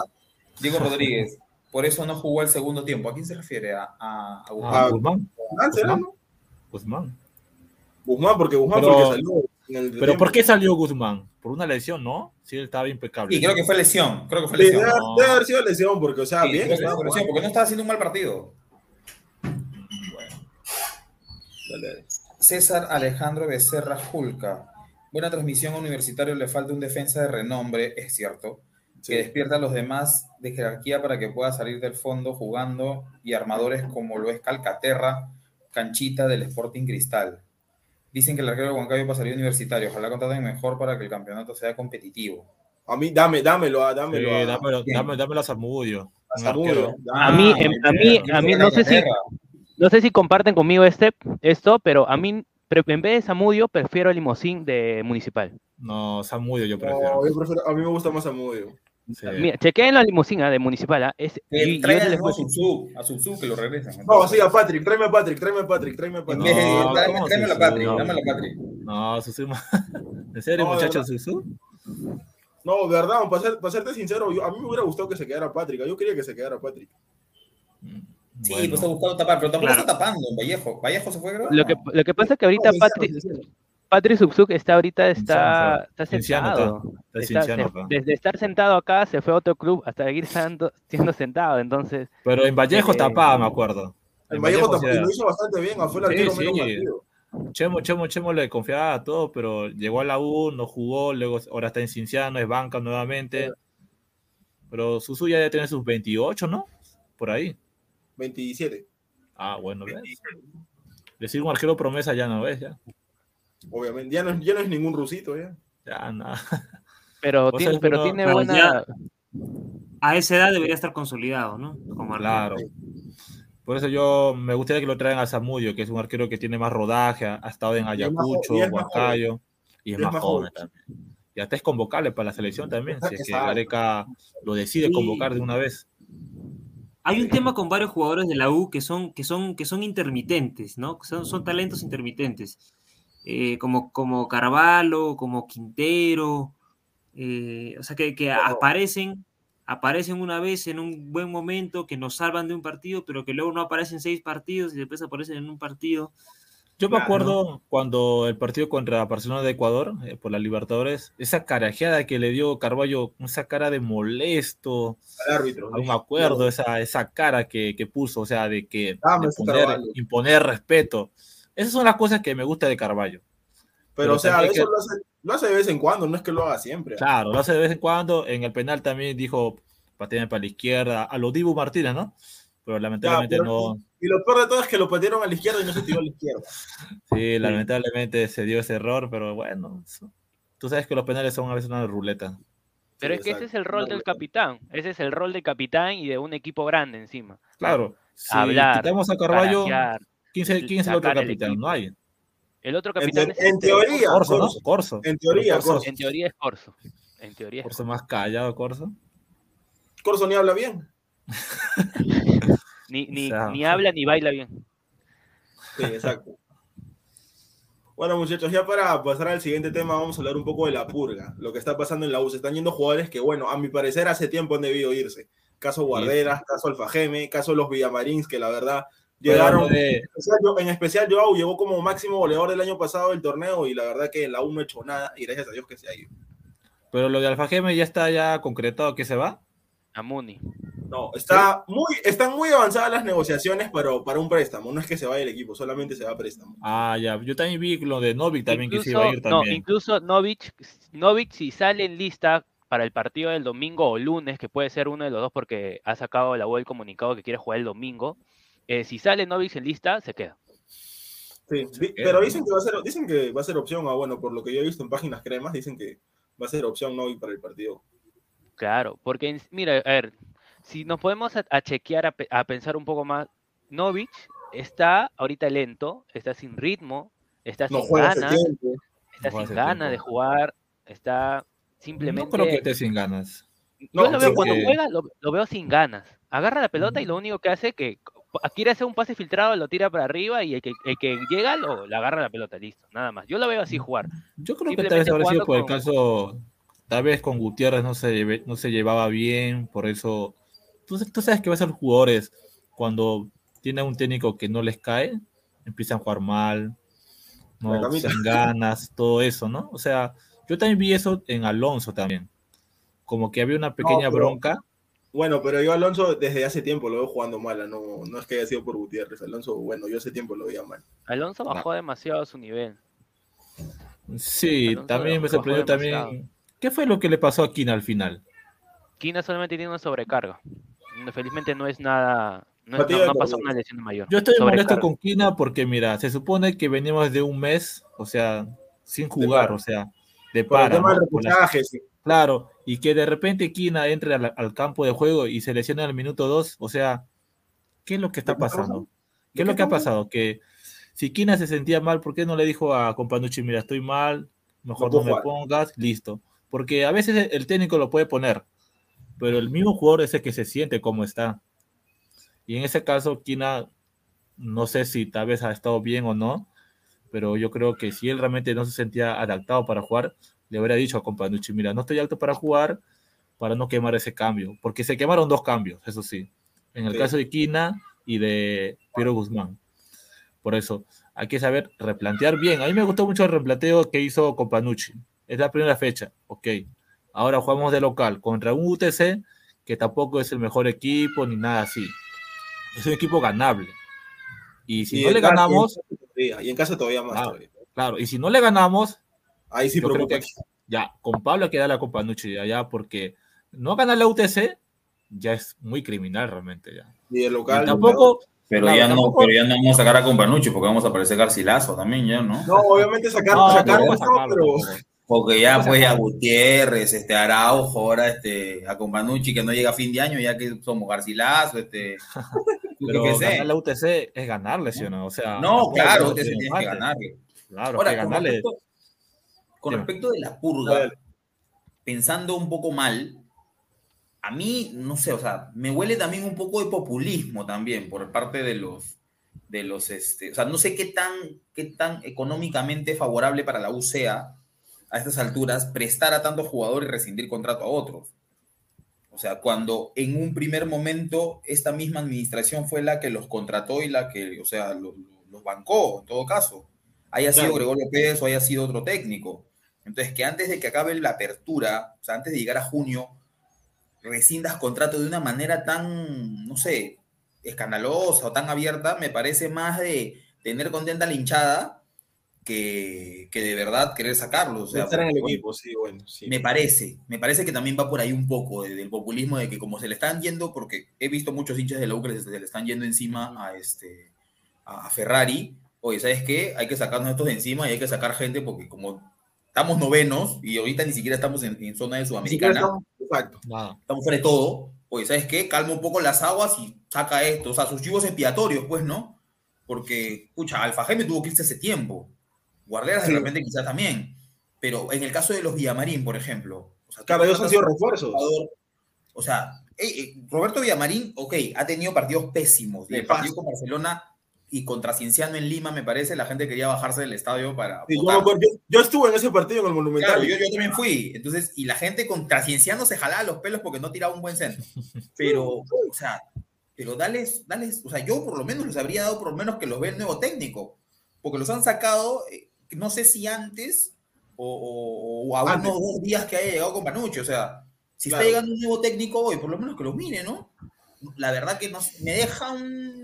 Diego Rodríguez, por eso no jugó el segundo tiempo. ¿A quién se refiere? A, a, a Guzmán. Ah, Guzmán. Guzmán, ¿será, no? Guzmán. Guzmán, porque Guzmán Pero- fue el que salió. El Pero. ¿por qué salió Guzmán? ¿Por una lesión, no? Sí, él estaba impecable. Sí, creo que fue lesión. Creo que fue lesión. debe, No. debe haber sido lesión, porque, o sea, Sí, bien. fue lesión, porque no estaba haciendo un mal partido. Dale. César Alejandro Becerra Julca. Buena transmisión a Universitario, le falta un defensa de renombre, es cierto, Sí. que despierta a los demás de jerarquía para que pueda salir del fondo jugando y armadores como lo es Calcaterra, Canchita del Sporting Cristal. Dicen que el arquero de Huancayo pasaría a Universitario. Ojalá contraten mejor para que el campeonato sea competitivo. A mí, dame, dámelo, ah, Sí, dámelo. a- dámelo, dámelo, dámelo a Zamudio. a Zamudio. A mí, Ah, em, a mí, a mí, no sé si, no sé si comparten conmigo este, esto, pero a mí, en vez de Samudio, prefiero el limosín de Municipal. No, Zamudio yo No, prefiero. yo prefiero- a mí me gusta más Zamudio. Sí. Mira, chequeen la limusina de Municipal, ¿ah? es, y- yo voy a Subsub, a Subsub que lo regresen. No, sí, a Patrick, tráeme a Patrick, tráeme a Patrick, tráeme a Patrick. No, tráeme- ¿cómo tráemelo a Subsub? Patrick, No. a Patrick. No, Susuma. ¿En serio, No, muchachos. Susu? No, de verdad, para, ser- para serte sincero, yo- a mí me hubiera gustado que se quedara Patrick. Yo quería que se quedara Patrick. Sí, Bueno. pues está buscando tapar, pero tampoco Claro. está tapando en Vallejo. ¿Vallejo se fue, creo? Lo que, lo que pasa es que ahorita No, Patri, sincero, sincero. Patri Subsuk está ahorita está, está está. sentado. Está Está- se- acá. desde estar sentado acá se fue a otro club hasta seguir siendo, siendo sentado. Entonces, Pero en Vallejo Eh, tapaba, me acuerdo. En Vallejo Vallejo lo hizo bastante bien, fue el Sí, arquero menos sí. partido. Chemo, Chemo, Chemo le confiaba a todo, pero llegó a la U, no jugó, luego ahora está en Cinciano, es banca nuevamente. Pero Susu ya debe tener sus 28, ¿no? Por ahí. 27, Ah, bueno, ¿ves? Decir un arquero promesa ya no ves, ya. Obviamente. Ya no, es- ya no es ningún rusito, ya. Ya, nada. pero Vos tiene, pero uno- tiene Pero buena. ya- A esa edad debería estar consolidado, ¿no? Como arquero. Claro. Por eso yo me gustaría que lo traigan a Zamudio, que es un arquero que tiene más rodaje, ha, estado en Ayacucho, y es más Huancayo, y es más joven también. Y hasta es convocable para la selección también, si es que. Gareca lo decide Sí. convocar de una vez. Hay un tema con varios jugadores de la U que son, que son, que son intermitentes, ¿no? Son, son talentos intermitentes. Eh, como, como Carvalho, como Quintero. eh, o sea, que, que aparecen, aparecen una vez en un buen momento, que nos salvan de un partido, pero que luego no aparecen seis partidos y después aparecen en un partido. Yo me acuerdo cuando el partido contra Barcelona de Ecuador, eh, por la Libertadores, esa carajeada que le dio Carballo, esa cara de molesto, Al árbitro. aún me acuerdo esa, esa cara que, que puso, o sea, de que de poner- imponer respeto. Esas son las cosas que me gusta de Carballo. Pero, Pero o sea, eso que- lo, hace, lo hace de vez en cuando, no es que lo haga siempre. Claro, lo hace de vez en cuando. En el penal también dijo pateame para la izquierda, a lo Dibu Martínez, ¿no? Pero lamentablemente pero- no. Y lo peor de todo es que lo patearon a la izquierda y no se tiró a la izquierda. Sí, lamentablemente se dio ese error, pero bueno. eso- Tú sabes que los penales son a veces una ruleta. Pero Sí, es que ese exacto. es el rol del capitán. Ese es el rol del capitán y de un equipo grande encima. Claro, si Hablar, quitamos a Carballo, ¿quién, es el otro el capitán? No hay. El otro En, capitán te- es en teoría, Corso, ¿no? Corso. Corso. En teoría, Corso, Corso. En teoría es Corso. En teoría es Corso más callado, Corso. Corso ni habla bien. Ni, ni, O sea, ni habla ni baila bien. Sí, exacto. Bueno, muchachos, ya para pasar al siguiente tema, vamos a hablar un poco de la purga, lo que está pasando en la U. Se están yendo jugadores que, bueno, a mi parecer hace tiempo han debido irse. Caso Guarderas, caso Alfajeme, caso los Villamarins, que la verdad llegaron. Pero, En especial, yo- en especial, Joao llegó como máximo goleador del año pasado del torneo y la verdad que la U no ha hecho nada y gracias a Dios que se ha ido. pero lo de Alfajeme ya está ya concretado que se va. A Muni. No, está muy, están muy avanzadas las negociaciones para, para un préstamo. No es que se vaya el equipo, solamente se va a préstamo. Ah, ya. Yo también vi lo de Novik también que se iba a ir Incluso- no, también. incluso Novich, Novich, si sale en lista para el partido del domingo o lunes, que puede ser uno de los dos porque ha sacado la web el comunicado que quiere jugar el domingo, eh, si sale Novich en lista, se queda. Sí, di- pero dicen que va a ser, dicen que va a ser opción, ah, bueno, por lo que yo he visto en páginas cremas, dicen que va a ser opción no ir para el partido. Claro, porque mira, a ver, si nos podemos a, a chequear, a, pe- a pensar un poco más, Novich está ahorita lento, está sin ritmo, está No sin ganas, está No sin ganas de jugar, está No simplemente... creo que esté sin ganas. Yo No, lo veo cuando que- juega, lo, lo veo sin ganas. Agarra la pelota y lo único que hace que quiere hacer un pase filtrado, lo tira para arriba y el que, el que llega lo, le agarra la pelota, listo, nada más. Yo lo veo así jugar. Yo creo que tal vez habrá sido por el con- caso, tal vez con Gutiérrez no se, lleve- no se llevaba bien, por eso. Tú, tú sabes que ves a los jugadores cuando tiene un técnico que no les cae, empiezan a jugar mal, no sin ganas, todo eso, ¿no? O sea, yo también vi eso en Alonso también. Como que había una pequeña pero- bronca. Bueno, pero yo Alonso desde hace tiempo lo veo jugando mal, ah, no, no es que haya sido por Gutiérrez. Alonso, bueno, yo hace tiempo lo veía mal. Alonso Ah. bajó demasiado su nivel. Sí, Alonso también me sorprendió demasiado. también. ¿Qué fue lo que le pasó a Kina al final? Kina solamente tiene una sobrecarga. Felizmente no es nada, no, es- no- pasó una lesión mayor. Yo estoy molesto Sobrecarga. con Kina porque, mira, se supone que venimos de un mes, o sea, sin jugar, o sea, de Por el para. tema ¿no? Claro, y que de repente Kina entre al, al campo de juego y se lesiona en el minuto 2, o sea, ¿qué es lo que está ¿De qué estamos pasando? ¿De ¿Qué es lo que ha pasado? Que si Kina se sentía mal, ¿por qué no le dijo a Companucci, mira, estoy mal, mejor No no, me jugar"? pongas, listo? Porque a veces el técnico lo puede poner, pero el mismo jugador es el que se siente como está. Y en ese caso, Kina, no sé si tal vez ha estado bien o no, pero yo creo que si él realmente no se sentía adaptado para jugar, le habría dicho a Companucci, mira, no estoy apto para jugar, para no quemar ese cambio, porque se quemaron dos cambios, eso sí, en el Sí. caso de Quina y de Piero Guzmán. Por eso, hay que saber replantear bien. A mí me gustó mucho el replanteo que hizo Companucci. Es la primera fecha, ok. Ahora jugamos de local contra un UTC que tampoco es el mejor equipo ni nada así. Es un equipo ganable. Y si Y no le ganamos, y en casa todavía- Y en casa todavía más. Claro. claro, y si no le ganamos, Ahí sí preocupa. que ya, con Pablo hay que darle a Companucci ya, ya, porque no ganar la UTC ya es muy criminal realmente ya. Y el Y local. tampoco, Pero, Claro, ya no, tampoco- pero ya no vamos a sacar a Companucci porque vamos a aparecer Garcilaso también, ya, ¿no? No, obviamente sacar, no, sacar, no, sacarlo pero. Porque ya pues a. Gutiérrez, este Araujo, ahora este a Companucci que no llega a fin de año, ya que somos Garcilaso, este Pero sé. ganar la UTC es ganarle, ¿sí o no? O sea, No, claro, un tiene que ganarle. Claro, Ahora, que con ganarle. respecto, con respecto de la purga, pensando un poco mal, a mí, no sé, o sea, me huele también un poco de populismo también por parte de los, de los, este, o sea, no sé qué tan, qué tan económicamente favorable para la UCA a estas alturas prestar a tantos jugadores y rescindir contrato a otros. O sea, cuando en un primer momento esta misma administración fue la que los contrató y la que, o sea, los, los bancó, en todo caso. Haya sido. Gregorio Pérez o haya sido otro técnico. Entonces, que antes de que acabe la apertura, o sea, antes de llegar a junio, rescindas contrato de una manera tan, no sé, escandalosa o tan abierta, me parece más de tener contenta la hinchada que, que de verdad querer sacarlo. O sea, estar en el bueno, equipo, sí, bueno. Sí. me parece, me parece que también va por ahí un poco de- del populismo de que como se le están yendo, porque he visto muchos hinchas de la U que se le están yendo encima a este a Ferrari, oye, ¿sabes qué? Hay que sacarnos estos de encima y hay que sacar gente porque como estamos novenos y ahorita ni siquiera estamos en, en zona de Sudamericana, estamos- Exacto. Nada. estamos fuera de todo, oye, ¿sabes qué? Calma un poco las aguas y saca esto, o sea, sus chivos expiatorios, pues, ¿no? Porque, escucha, Alfa Jaime tuvo que irse hace tiempo, Guarderas Sí. de repente quizás también, pero en el caso de los Villamarín, por ejemplo, o sea, Claro, ellos han sido refuerzos. jugador, O sea, eh, eh, Roberto Villamarín, ok, ha tenido partidos pésimos. Y Le el partido con Barcelona y contra Cienciano en Lima, me parece, la gente quería bajarse del estadio para. Sí, yo, yo- yo estuve en ese partido en el Monumental. Claro, yo, yo también fui. Entonces, y la gente contra Cienciano se jalaba los pelos porque no tiraba un buen centro. Pero, o sea, pero dales, dales, o sea, yo por lo menos les habría dado por lo menos que los ve el nuevo técnico. Porque los han sacado, eh, no sé si antes o, o- o a Antes. unos dos días que haya llegado con Panucci. O sea, si Claro. está llegando un nuevo técnico hoy, por lo menos que los mire, ¿no? La verdad que no, me deja un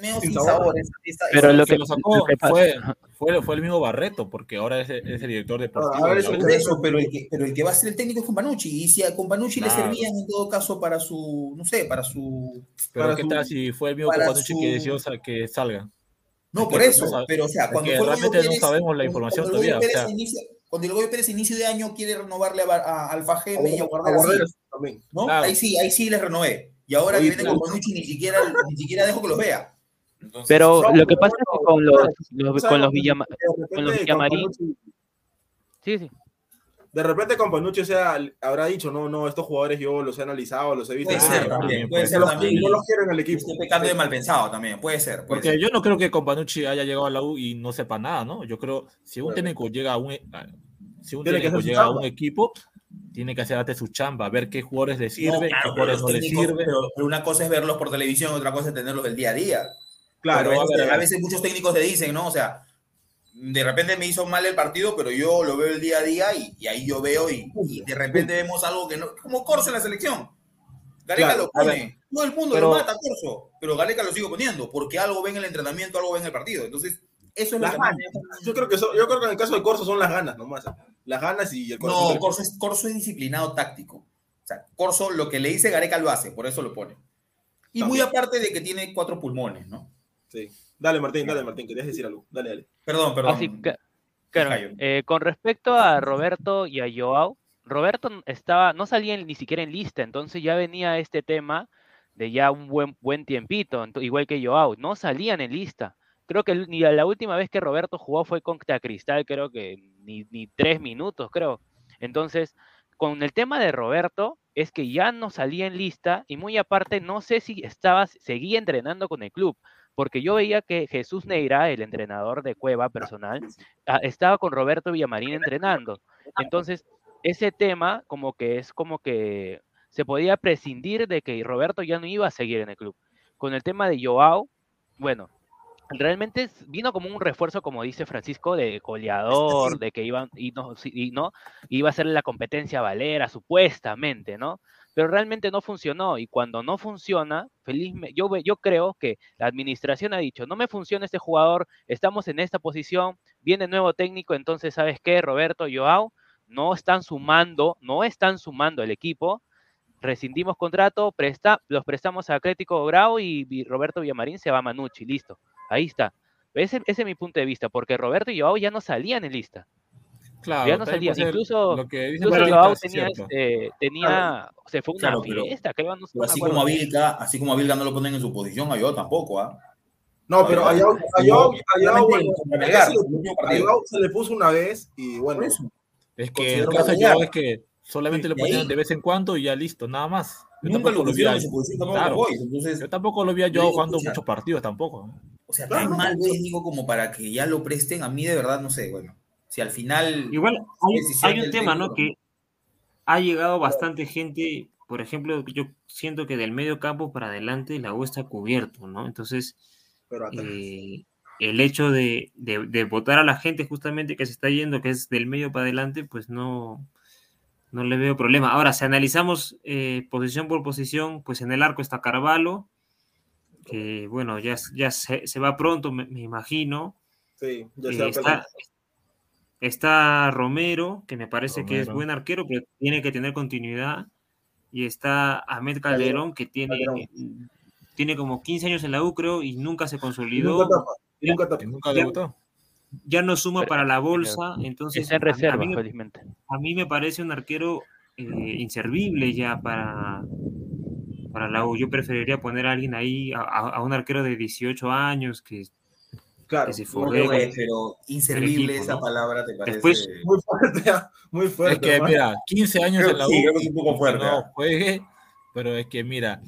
medio Sin sin sabor. sabor. esa- esa- Pero esa- lo El que que- lo sacó lo que fue, fue, fue el mismo Barreto, porque ahora es, es el director deportivo. a eso la es. Por eso, pero el, que, pero el que va a ser el técnico es Companucci. Y si a Companucci le Claro. servían en todo caso para su, no sé, para su... Pero para qué su- tal si fue el mismo Companucci su- que decidió que salga. No, por eso, no pero o sea, cuando fue el realmente Goyo no Pérez- sabemos la cuando- información cuando el Goyo todavía, o Pérez sea. inicia- cuando el Goyo Pérez inicio de año quiere renovarle a, Bar- a Alfa A Geme y a Guardera, Guarderas sí, también. ¿no? Claro. Ahí sí, ahí sí les renové. Y ahora Oye, que viene con Bonucci ni siquiera, ni siquiera dejo que los vea. Entonces, Pero No, lo que pasa es que con los, los- con los Villama- con los Villamarín. Companucci- Sí, sí. De repente Companucci, o sea, habrá dicho, no, no, estos jugadores yo los he analizado, los he visto. puede Ah, ser también puede Se ser los- también. no los quiero en el equipo. Estoy pecando de mal pensado también, puede ser. puede Porque ser. yo no creo que Companucci haya llegado a la U y no sepa nada, ¿no? Yo creo, si un técnico llega a un, a- si un técnico llega a un equipo, tiene que hacer su chamba, ver qué jugadores le No, sirven, claro, qué jugadores no le sirven. pero- una cosa es verlos por televisión, otra cosa es tenerlos del día a día. Claro, a, veces, a ver. a veces muchos técnicos te dicen, ¿no? O sea, de repente me hizo mal el partido, pero yo lo veo el día a día y, y ahí yo veo y, y de repente vemos algo que no... Como Corso en la selección. Gareca Claro, lo pone. Todo el mundo Pero- lo mata, Corso. Pero Gareca lo sigue poniendo porque algo ve en el entrenamiento, algo ve en el partido. Entonces, eso es lo Las ganas. Yo creo que so- yo creo que en el caso de Corso son las ganas nomás. Las ganas y el corazón. No, Corso es, Corso es disciplinado táctico. O sea, Corso lo que le dice Gareca lo hace, por eso lo pone. Y muy aparte de que tiene cuatro pulmones, ¿no? Sí. Dale, Martín, dale, Martín, querías decir algo. Dale, dale. Perdón, perdón. Así que, claro, eh, con respecto a Roberto y a Joao, Roberto estaba, no salía ni siquiera en lista, entonces ya venía este tema de ya un buen, buen tiempito, igual que Joao, no salían en lista. Creo que ni la última vez que Roberto jugó fue contra Cristal, creo que ni, ni tres minutos, creo. Entonces, con el tema de Roberto, es que ya no salía en lista y muy aparte, no sé si estaba, seguía entrenando con el club, porque yo veía que Jesús Neira, el entrenador de Cueva personal, ah, estaba con Roberto Villamarín entrenando. Entonces, ese tema como que es como que se podía prescindir de que Roberto ya no iba a seguir en el club. Con el tema de Joao, bueno, realmente vino como un refuerzo, como dice Francisco, de goleador, de que iban y no, y no iba a ser la competencia Valera, supuestamente, ¿no? Pero realmente no funcionó y cuando no funciona, felizmente, yo, yo creo que la administración ha dicho, no me funciona este jugador, estamos en esta posición, viene nuevo técnico, entonces, ¿sabes qué? Roberto, Joao, no están sumando, no están sumando el equipo, rescindimos contrato, presta, los prestamos a Atlético Grau y, y Roberto Villamarín se va a Manucci, listo. Ahí está. Ese, ese es mi punto de vista, porque Roberto y Joao ya no salían en lista. Claro, ya no salían. Incluso, lo que dice incluso Martín Joao es tenía, este, tenía se fue una Claro, pero- fiesta, creo, no, sé, Pero no me así como a Vilca, así como a Vilca no lo ponen en su posición, a yo tampoco, ¿ah? No, pero a Joao- Joao- Joao, bueno. Joao se le puso una vez y bueno. Es que el caso de Joao es que solamente lo ponían de vez en cuando y ya listo, nada más. Yo Nunca tampoco lo vi a- claro. entonces- Yo tampoco lo vi a Yo Joao jugando muchos partidos tampoco. O sea, tan mal ves, digo, como para que ya lo presten, a mí de verdad, no sé, bueno. Si al final. Igual hay, un tema, ¿no? técnico, Que ha llegado bastante gente, por ejemplo, yo siento que del medio campo para adelante la U está cubierto, ¿no? Entonces, Pero eh, el hecho de, de, de votar a la gente justamente que se está yendo, que es del medio para adelante, pues no, no le veo problema. Ahora, si analizamos eh, posición por posición, pues en el arco está Carvalho, que bueno, ya, ya se, se va pronto, me, me imagino. Sí, ya Eh, se va a está, está Romero, que me parece que es Romero. buen arquero, pero tiene que tener continuidad. Y está Ahmed Calderón, que tiene, Calderón. tiene como 15 años en la U, creo, y nunca se Y consolidó. Nunca tapa, y Ya- nunca tapa. Que nunca Ya- debutó. ya no suma Pero- para la bolsa, entonces Está en a- a, reserva, mí, me- felizmente. a mí me parece un arquero eh, inservible ya para, para la U. Yo preferiría poner a alguien ahí, a, un arquero de 18 años que, Claro. No, pero inservible equipo, esa ¿no? palabra te parece. Después- Muy fuerte, ah, muy fuerte. Es que, hermano. mira, 15 años Creo en la U. sí, creo que es un poco fuerte, No ¿ah? juegue, pero es que, mira,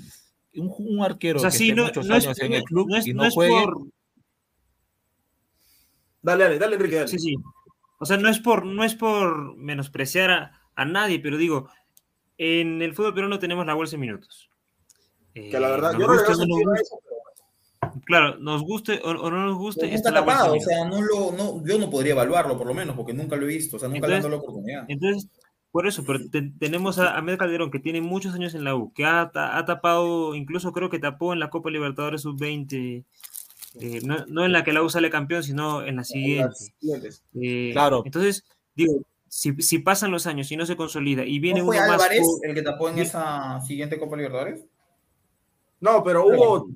un, un arquero O sea, que sí, esté no, muchos no es, años en no- el club no es- y no juegue, por, Dale, dale, dale, Enrique, dale. Sí, sí. O sea, no es por, no es por menospreciar a, a nadie, pero digo, en el fútbol peruano tenemos la bolsa de minutos. Que la Eh, verdad, yo no le guste no a eso, pero Claro, nos guste o, o no nos guste, está tapado, o sea, no lo, no, yo no podría evaluarlo, por lo menos, porque nunca lo he visto, o sea, nunca le han dado la oportunidad. Entonces, por eso, pero te- tenemos a Ahmed Calderón, que tiene muchos años en la U, que ha, ha tapado, incluso creo que tapó en la Copa Libertadores Sub-20, eh, no, no en la que la U sale campeón, sino en la siguiente. Eh, Claro. Entonces, digo, si, si pasan los años y no se consolida y viene ¿No fue uno más Álvarez el que tapó en esa siguiente Copa Libertadores? No, pero hubo.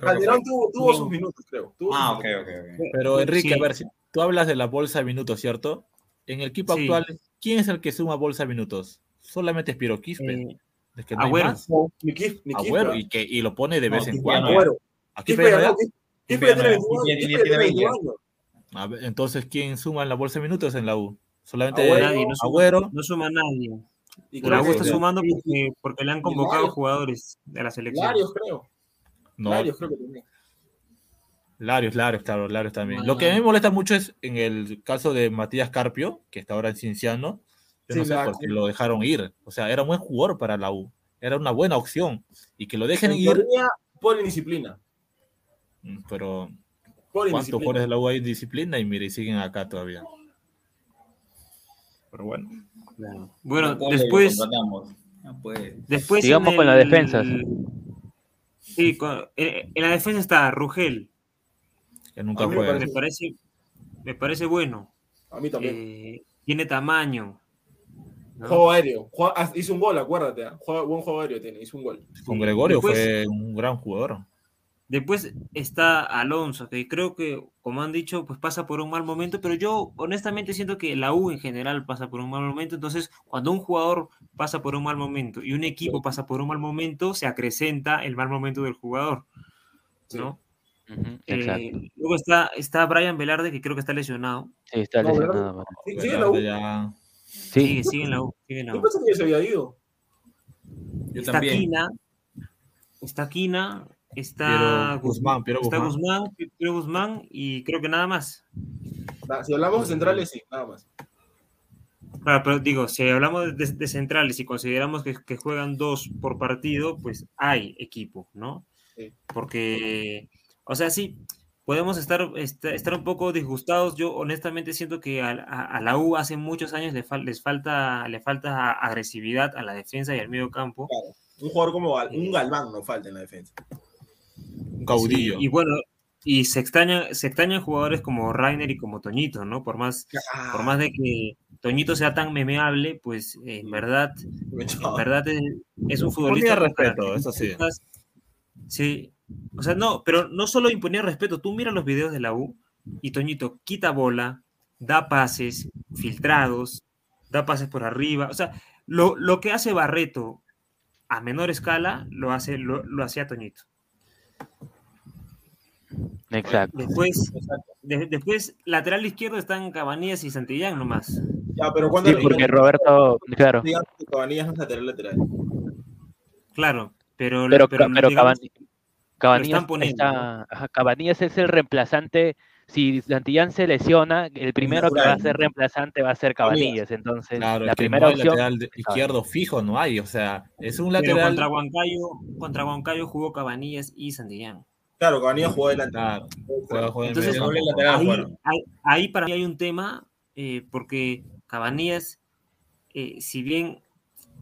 Calderón tuvo, tuvo sus minutos, creo. Tuvo Ah, ok, ok, ok. Pero Enrique, Sí. a ver, si tú hablas de la bolsa de minutos, ¿cierto? En el equipo Sí. actual, ¿quién es el que suma bolsa de minutos? Solamente Spiro Quispe. Eh, es que no hay Agüero. más. Ni Kif- ni Agüero, y, que, y lo pone de No, vez en Quispe cuando. no. Agüero. Aquí no, no, tiene ya 21 tiene- Quispe ya ya tiene tiene 20. 21 años. A ver, entonces, ¿quién suma en la bolsa de minutos en la U? Solamente Agüero, nadie, no suma, Agüero. no suma nadie. Y La creo U que está sumando porque, porque le han convocado Larios. jugadores de la selección. Larios, creo. No, Larios, creo que también. Larios, Larios, claro, Larios también. Ah. Lo que a mí me molesta mucho es en el caso de Matías Carpio, que está ahora en Cienciano. Yo no sé por qué lo dejaron ir. O sea, era un buen jugador para la U. Era una buena opción. Y que lo dejen En ir, teoría, por indisciplina. mm, pero Por ¿cuántos jugadores de la U hay en disciplina? Y mire, siguen acá todavía. Pero bueno. Bueno, ¿Cómo lo después? Ah, pues. después Sigamos con las el- defensas. Sí, con- en, en la defensa está Rugel. Que nunca juega. Me parece, me parece bueno. A mí también. Eh, tiene tamaño. ¿no? Juego aéreo. Juega- ah, hizo un gol, acuérdate. ah. Juega- buen juego aéreo tiene, hizo un gol. Con Gregorio Después- fue un gran jugador. Después está Alonso, que creo que, como han dicho, pues pasa por un mal momento, pero yo honestamente siento que la U en general pasa por un mal momento, entonces cuando un jugador pasa por un mal momento y un equipo pasa por un mal momento, se acrecenta el mal momento del jugador, ¿no? Eh, luego está, está Brian Velarde, que creo que está lesionado. Sí, está lesionado. Sí, sigue en la U. ya- Sí, Sigue, sigue en la U. sigue en la Yo U. pensé que ya se había ido. yo Está también. Quina, está Quina, está Piero Guzmán, Piero está Guzmán. Guzmán, Piero Guzmán y creo que nada más. Si hablamos de centrales, sí, nada más. Claro, pero digo, si hablamos de, de centrales y consideramos que, que juegan dos por partido, pues hay equipo, ¿no? Sí. Porque, o sea, sí, podemos estar, est- estar un poco disgustados. Yo honestamente siento que a, a- a la U hace muchos años le fal- les falta, le falta agresividad a la defensa y al medio campo. Claro. Un jugador como Gal- un Galván no falta en la defensa. Un caudillo. Sí, y bueno, y se extrañan, se extrañan jugadores como Rainer y como Toñito, ¿no? Por más, Ah, por más de que Toñito sea tan memeable, pues en verdad, en verdad es, es un futbolista. Ponía con respeto, eso sí. Sí, o sea, no, pero no solo imponía respeto, tú mira los videos de la U y Toñito quita bola, da pases filtrados, da pases por arriba, o sea, lo, lo que hace Barreto a menor escala lo hace lo, lo hacía Toñito. Exacto. Después, de- después lateral izquierdo están Cabanillas y Santillán nomás. Ya, pero cuando Sí, porque Roberto, claro. no es lateral lateral. Claro, pero, Pero, pero, digamos, está- ajá, Cabanillas es el reemplazante. Si Santillán se lesiona, el primero que va a ser reemplazante va a ser Cabanillas. Entonces, Claro, la primera no hay opción. lateral de- izquierdo fijo, no hay. O sea, es un pero lateral. contra Huancayo, contra Huancayo jugó Cabanillas y Santillán. Claro, Cabanillas jugó. Claro, Entonces, medio lateral. ahí, ahí- ahí para mí hay un tema, eh, porque Cabanillas, eh, si bien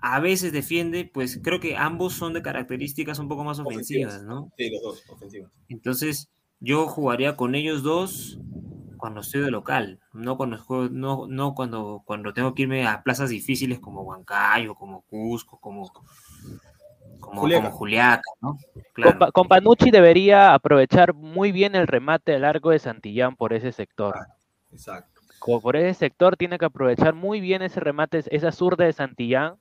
a veces defiende, pues creo que ambos son de características un poco más ofensivas, ¿no? Sí, los dos, ofensivos. Entonces, yo jugaría con ellos dos cuando estoy de local, no cuando juego, no, no cuando, cuando tengo que irme a plazas difíciles como Huancayo, como Cusco, como, como, Juliaca. como Juliaca, ¿no? Con, Claro. Pa- con Panucci debería aprovechar muy bien el remate largo de Santillán por ese sector. Exacto. Co- Por ese sector tiene que aprovechar muy bien ese remate, esa zurda de Santillán,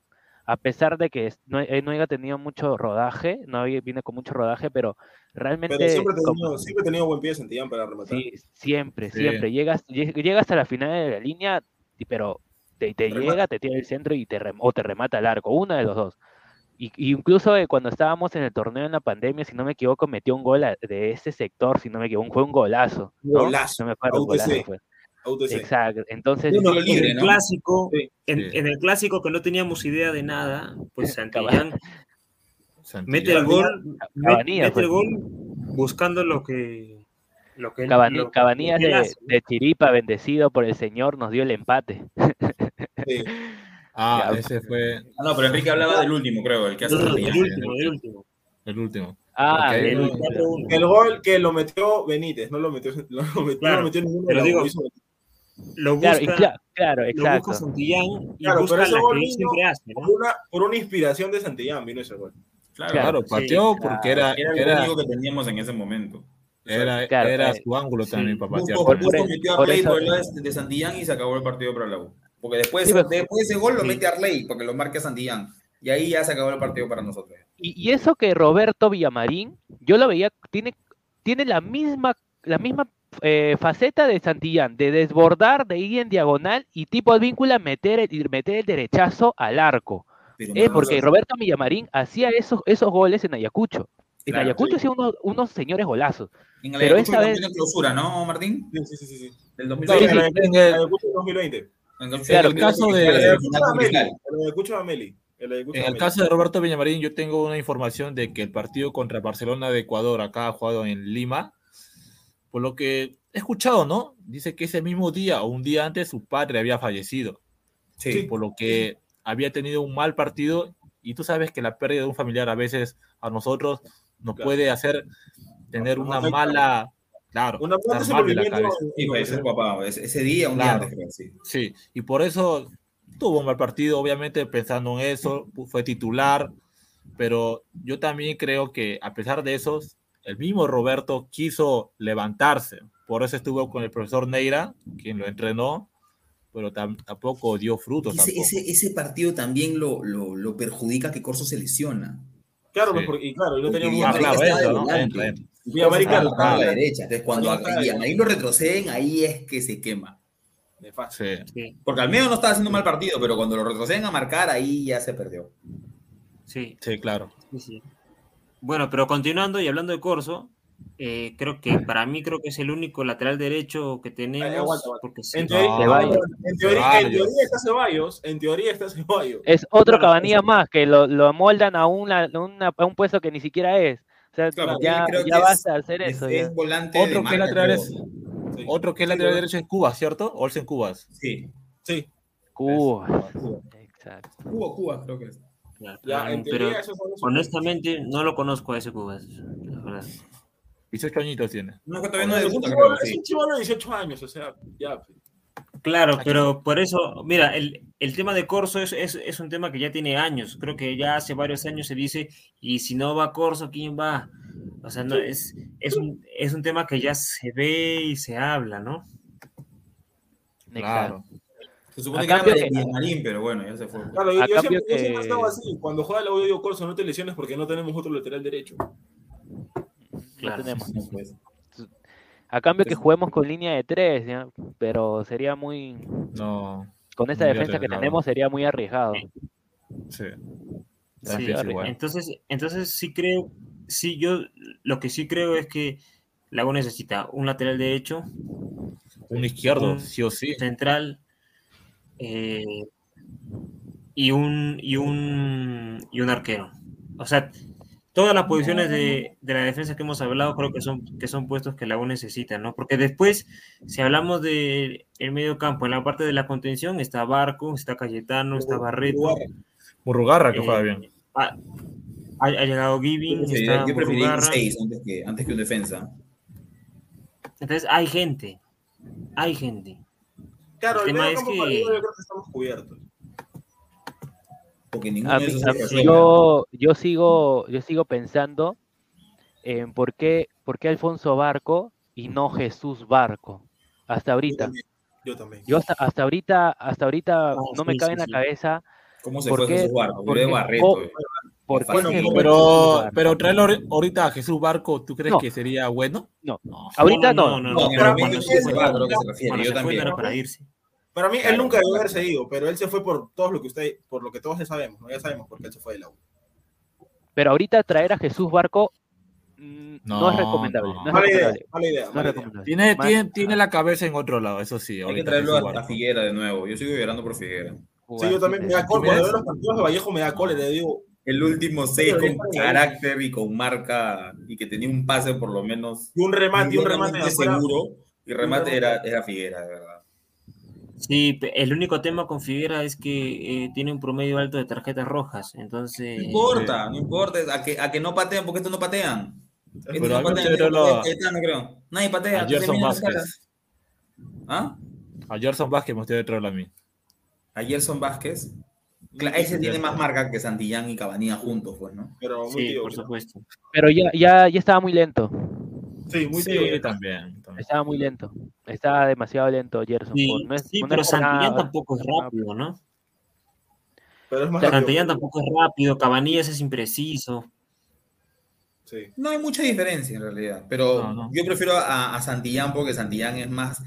a pesar de que no, eh, no haya tenido mucho rodaje, no había- viene con mucho rodaje, pero realmente Pero siempre como- tenido, siempre he tenido buen pie de Santillán para rematar. sí, siempre, Sí. siempre. Llegas, lle- llegas hasta la final de la línea, y- pero te, llega, te tira el centro y te rem- o te remata largo, uno de los dos. Y, y incluso eh, cuando estábamos en el torneo en la pandemia, si no me equivoco, metió un gol a- de ese sector, si no me equivoco, fue un golazo. ¿no? Golazo, Si no me golazo fue. UTC. Exacto. Entonces, Uno En libre, el ¿no? clásico, Sí, en, sí. en el clásico que no teníamos idea de nada, pues Santillán mete el gol, Cabanillas, mete el pues. gol buscando lo que lo que Cabani- lo que de, Chiripa, bendecido por el Señor, nos dio el empate. Sí. Ah, Ya. ese fue Ah, no, pero Enrique hablaba del último, creo, el que hace No, el último, el último. el último. Ah, Ok. el El último. 4-1. El gol que lo metió Benítez, no lo metió, no lo metió, Claro, no lo metió ninguno pero digo, hizo- Lo busca, Claro, claro, lo exacto. busca Santillán y Claro, busca pero la que él vino siempre hace, ¿no? por una, por una inspiración de Santillán vino ese gol. Claro, Claro, sí, pateó claro. porque era, Era el era, único que teníamos en ese momento. era, Claro, era eh, su ángulo sí. también para patear. Por- por- metió a eso- por de, de Santillán y se acabó el partido para la U. Porque después, Sí, pero- después de ese gol lo sí. mete Arley, porque lo marca Santillán. Y ahí ya se acabó el partido para nosotros. Y, y eso que Roberto Villamarín, yo lo veía, tiene, tiene la misma, la misma eh, faceta de Santillán, de desbordar, de ir en diagonal y tipo Advíncula meter el, meter el derechazo al arco. Pero Eh, no, porque Roberto Villamarín hacía esos, esos goles en Ayacucho. En Claro, Ayacucho sí. hacía unos, unos señores golazos. en el pero el vez- clausura, ¿no, Martín? Sí, sí, sí, sí. sí. Del No, 2020. sí, en el- en el- Ayacucho 2020. En el, Claro, el caso de- El Ayacucho Ameli. En el caso de Roberto Villamarín, yo tengo una información de que el partido contra Barcelona de Ecuador, acá ha jugado en Lima, por lo que he escuchado, ¿no? Dice que ese mismo día o un día antes su padre había fallecido, Sí. por lo que había tenido un mal partido y tú sabes que la pérdida de un familiar a veces a nosotros nos Claro. puede hacer tener una mala, claro, Una ese. Sí, papá. Ese, día, un Claro. día antes, sí. Sí, y por eso tuvo un mal partido, obviamente pensando en eso, fue titular, pero yo también creo que a pesar de eso, el mismo Roberto quiso levantarse, por eso estuvo con el profesor Neira, quien lo entrenó, pero tam- tampoco dio frutos. Ese, tampoco. ese, ese partido también lo, lo, lo perjudica que Corso se lesiona. Claro, Sí. pues, porque- y claro, y no Porque teníamos Villamarica claro, estaba eso, de ¿no? volante. Entra, entra. Villamarica Corso estaba a la derecha. Entonces, cuando a lo retroceden, ahí es que se quema. Nefasto. Sí. Sí, Porque al menos no estaba haciendo un mal partido, pero cuando lo retroceden a marcar, ahí ya se perdió. sí, Sí, claro. sí, sí. Bueno, pero continuando y hablando de Corso, eh, creo que para mí creo que es el único lateral derecho que tenemos. aguanta, aguanta. Porque sí, En teoría, Ceballos. en teoría- en teoría está Ceballos, en teoría está Ceballos. Es otro Cabanilla más, que lo, lo moldan a, una, una- a un puesto que ni siquiera es. O sea, Claro, ya, creo ya es- basta de hacer es- eso. es ya. volante de Otro que lateral es. Otro que es lateral derecho es Cuba, ¿cierto? Olsen Cubas. Sí. Sí. Cuba. Exacto. Cuba, Cuba, creo que es. Claro, Ya, en pero teoría esos son los honestamente no lo conozco a ese Cubas, la verdad. 18 añitos tiene. No, que todavía no Es un debuta, creo. es sí. un chibolo de 18 años, o sea, ya. pues. Claro, pero por eso, mira, el, el tema de Corso es, es, es un tema que ya tiene años. Creo que ya hace varios años se dice, y si no va Corso, ¿quién va? O sea, no, es, es, un, es un tema que ya se ve y se habla, ¿no? Claro. Se supone A que era cambio que- Marín, pero bueno, ya se fue. Claro, yo, A yo cambio siempre, yo siempre he estado que- así. Cuando juega la audio Corso, no te lesiones porque no tenemos otro lateral derecho. No Claro. tenemos. No, pues. A cambio que juguemos con línea de tres, ¿ya? pero sería muy. No. Con esa defensa que tenemos sería muy arriesgado. Sí. Entonces, entonces sí creo, sí, yo lo que sí creo es que la U necesita un lateral derecho, Un izquierdo, un sí o sí. central eh, y un y un y un arquero. O sea, todas las posiciones de, de la defensa que hemos hablado creo que son que son puestos que la U necesita, ¿no? Porque después, si hablamos de el medio campo, en la parte de la contención está Barco, está Cayetano, está Barreto. Murrugarra que eh, juega bien. ha, ha- ha llegado Giving, está yo preferiría un Murrugarra. 6 antes que, antes que un defensa. Entonces hay gente, hay gente. Claro, El el tema es que- yo creo que estamos cubiertos. Porque ninguno A de mí- esos a se mí- resuelve. yo, yo sigo, yo sigo pensando en por qué, por qué Alfonso Barco y no Jesús Barco. Hasta Yo ahorita. también. Yo también. Yo hasta, hasta ahorita, hasta ahorita Ah, no me cabe sí, en la sí. cabeza ¿Cómo se ¿Por fue qué? Jesús Barco? ¿Por Yo de qué? Barreto. Oh, eh. Bueno, Jesús pero- Pero, pero traerlo ahori- ahorita a Jesús Barco, ¿tú crees No. que sería bueno? No, No. ahorita no, no. no, No, no, para mí Yo no también. era para irse. Para él Claro, nunca debió haberse ido, pero él se fue por todo lo que usted, por lo que todos ya sabemos, ¿no? Ya sabemos por qué él se fue de la U. Pero ahorita traer a Jesús Barco mm, no, No, es recomendable. no. No, es Mala idea, recomendable. mala idea, No es mala idea. recomendable. Tiene, Más- tiene, tiene la cabeza en otro lado, eso sí. Hay que traerlo a, a. Figuera de nuevo. Yo sigo llorando por Figuera. Sí, jugar, yo también me da sí, cólera. Cuando veo los partidos de Vallejo me da cólera. Le digo, El último 6 Pero con carácter y con marca y que tenía un pase por lo menos y un remate, y un remate de seguro. Y remate era, era Figuera, de verdad. Sí, el único tema con Figuera es que eh, tiene un promedio alto de tarjetas rojas, entonces... No importa, no importa. A que, a que no patean, porque estos no patean. Estos Pero no patean, creo. Nadie patea. A Gerson Vázquez. ¿Ah? A Gerson Vázquez me gustaría traerlo a mí. A Gerson Vázquez. Ese tiene más marca que Santillán y Cabanilla juntos, pues, ¿no? Pero muy Sí, tío. por supuesto. Pero ya, ya, ya estaba muy lento. Sí, muy Sí, tío. también. también. Estaba muy lento. Estaba demasiado lento Gerson. Sí, por- no es- sí, no pero Santillán nada. tampoco es rápido, ¿no? Pero es más rápido. Santillán tampoco es rápido, Cabanillas es impreciso. Sí. No hay mucha diferencia en realidad, pero No, no. yo prefiero a, a Santillán porque Santillán es más,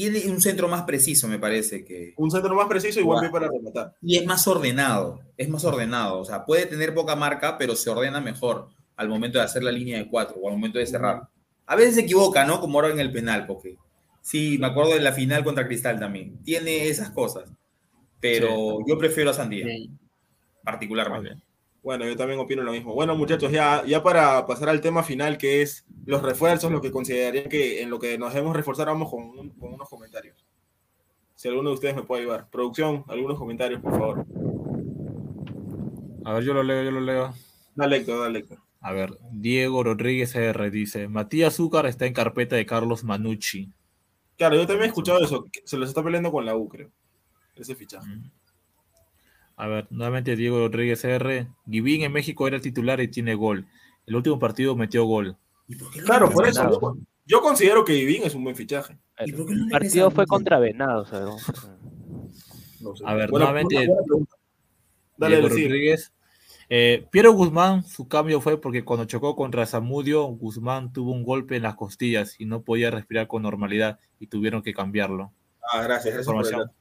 tiene un centro más preciso, me parece que, Un centro más preciso y buen pie para rematar. y es más ordenado, es más ordenado, o sea, puede tener poca marca, pero se ordena mejor al momento de hacer la línea de cuatro o al momento de cerrar. A veces se equivoca, ¿no? Como ahora en el penal, porque sí, me acuerdo de la final contra Cristal también, tiene esas cosas, pero yo prefiero a Santillán, Sí. particularmente. Bueno, yo también opino lo mismo. Bueno, muchachos, ya, ya para pasar al tema final, que es los refuerzos, lo que considerarían que en lo que nos debemos reforzar, vamos con, un- con unos comentarios. Si alguno de ustedes me puede ayudar. Producción, algunos comentarios, por favor. A ver, yo lo leo, yo lo leo. Dale, Héctor, dale, Héctor. A ver, Diego Rodríguez R dice, Matías Zúcar está en carpeta de Carlos Manucci. Claro, yo también he escuchado eso. que Se los está peleando con la U, creo. Ese fichaje. A ver, nuevamente Diego Rodríguez R. Givín en México era titular y tiene gol. El último partido metió gol. ¿Y por qué lo Claro, por eso. Yo, yo considero que Ivín es un buen fichaje. ¿Y El por qué no partido fue contra. No sé. A ver, Buena- nuevamente, buena-. Dale, Diego. Rodríguez. Eh, Piero Guzmán, su cambio fue porque cuando chocó contra Zamudio, Guzmán tuvo un golpe en las costillas y no podía respirar con normalidad y tuvieron que cambiarlo. Ah, gracias. gracias por el Información. dato.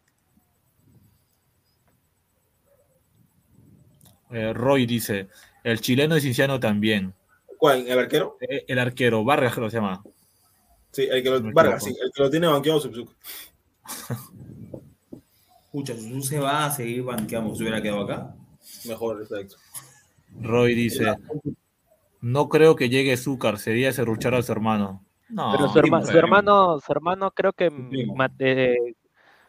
Eh, Roy dice, el chileno de Cinciano también. ¿Cuál? ¿El arquero? Eh, El arquero, Vargas creo que se llama. Sí, el que lo, No Vargas, sí, el que lo tiene banqueado Subzuka. Escucha, Susu se va a seguir banqueando. ¿Se hubiera quedado acá? Mejor, exacto. Roy dice, no creo que llegue Zúcar, sería serruchar a su hermano. No, Pero su, herma- su hermano, su hermano creo que, eh,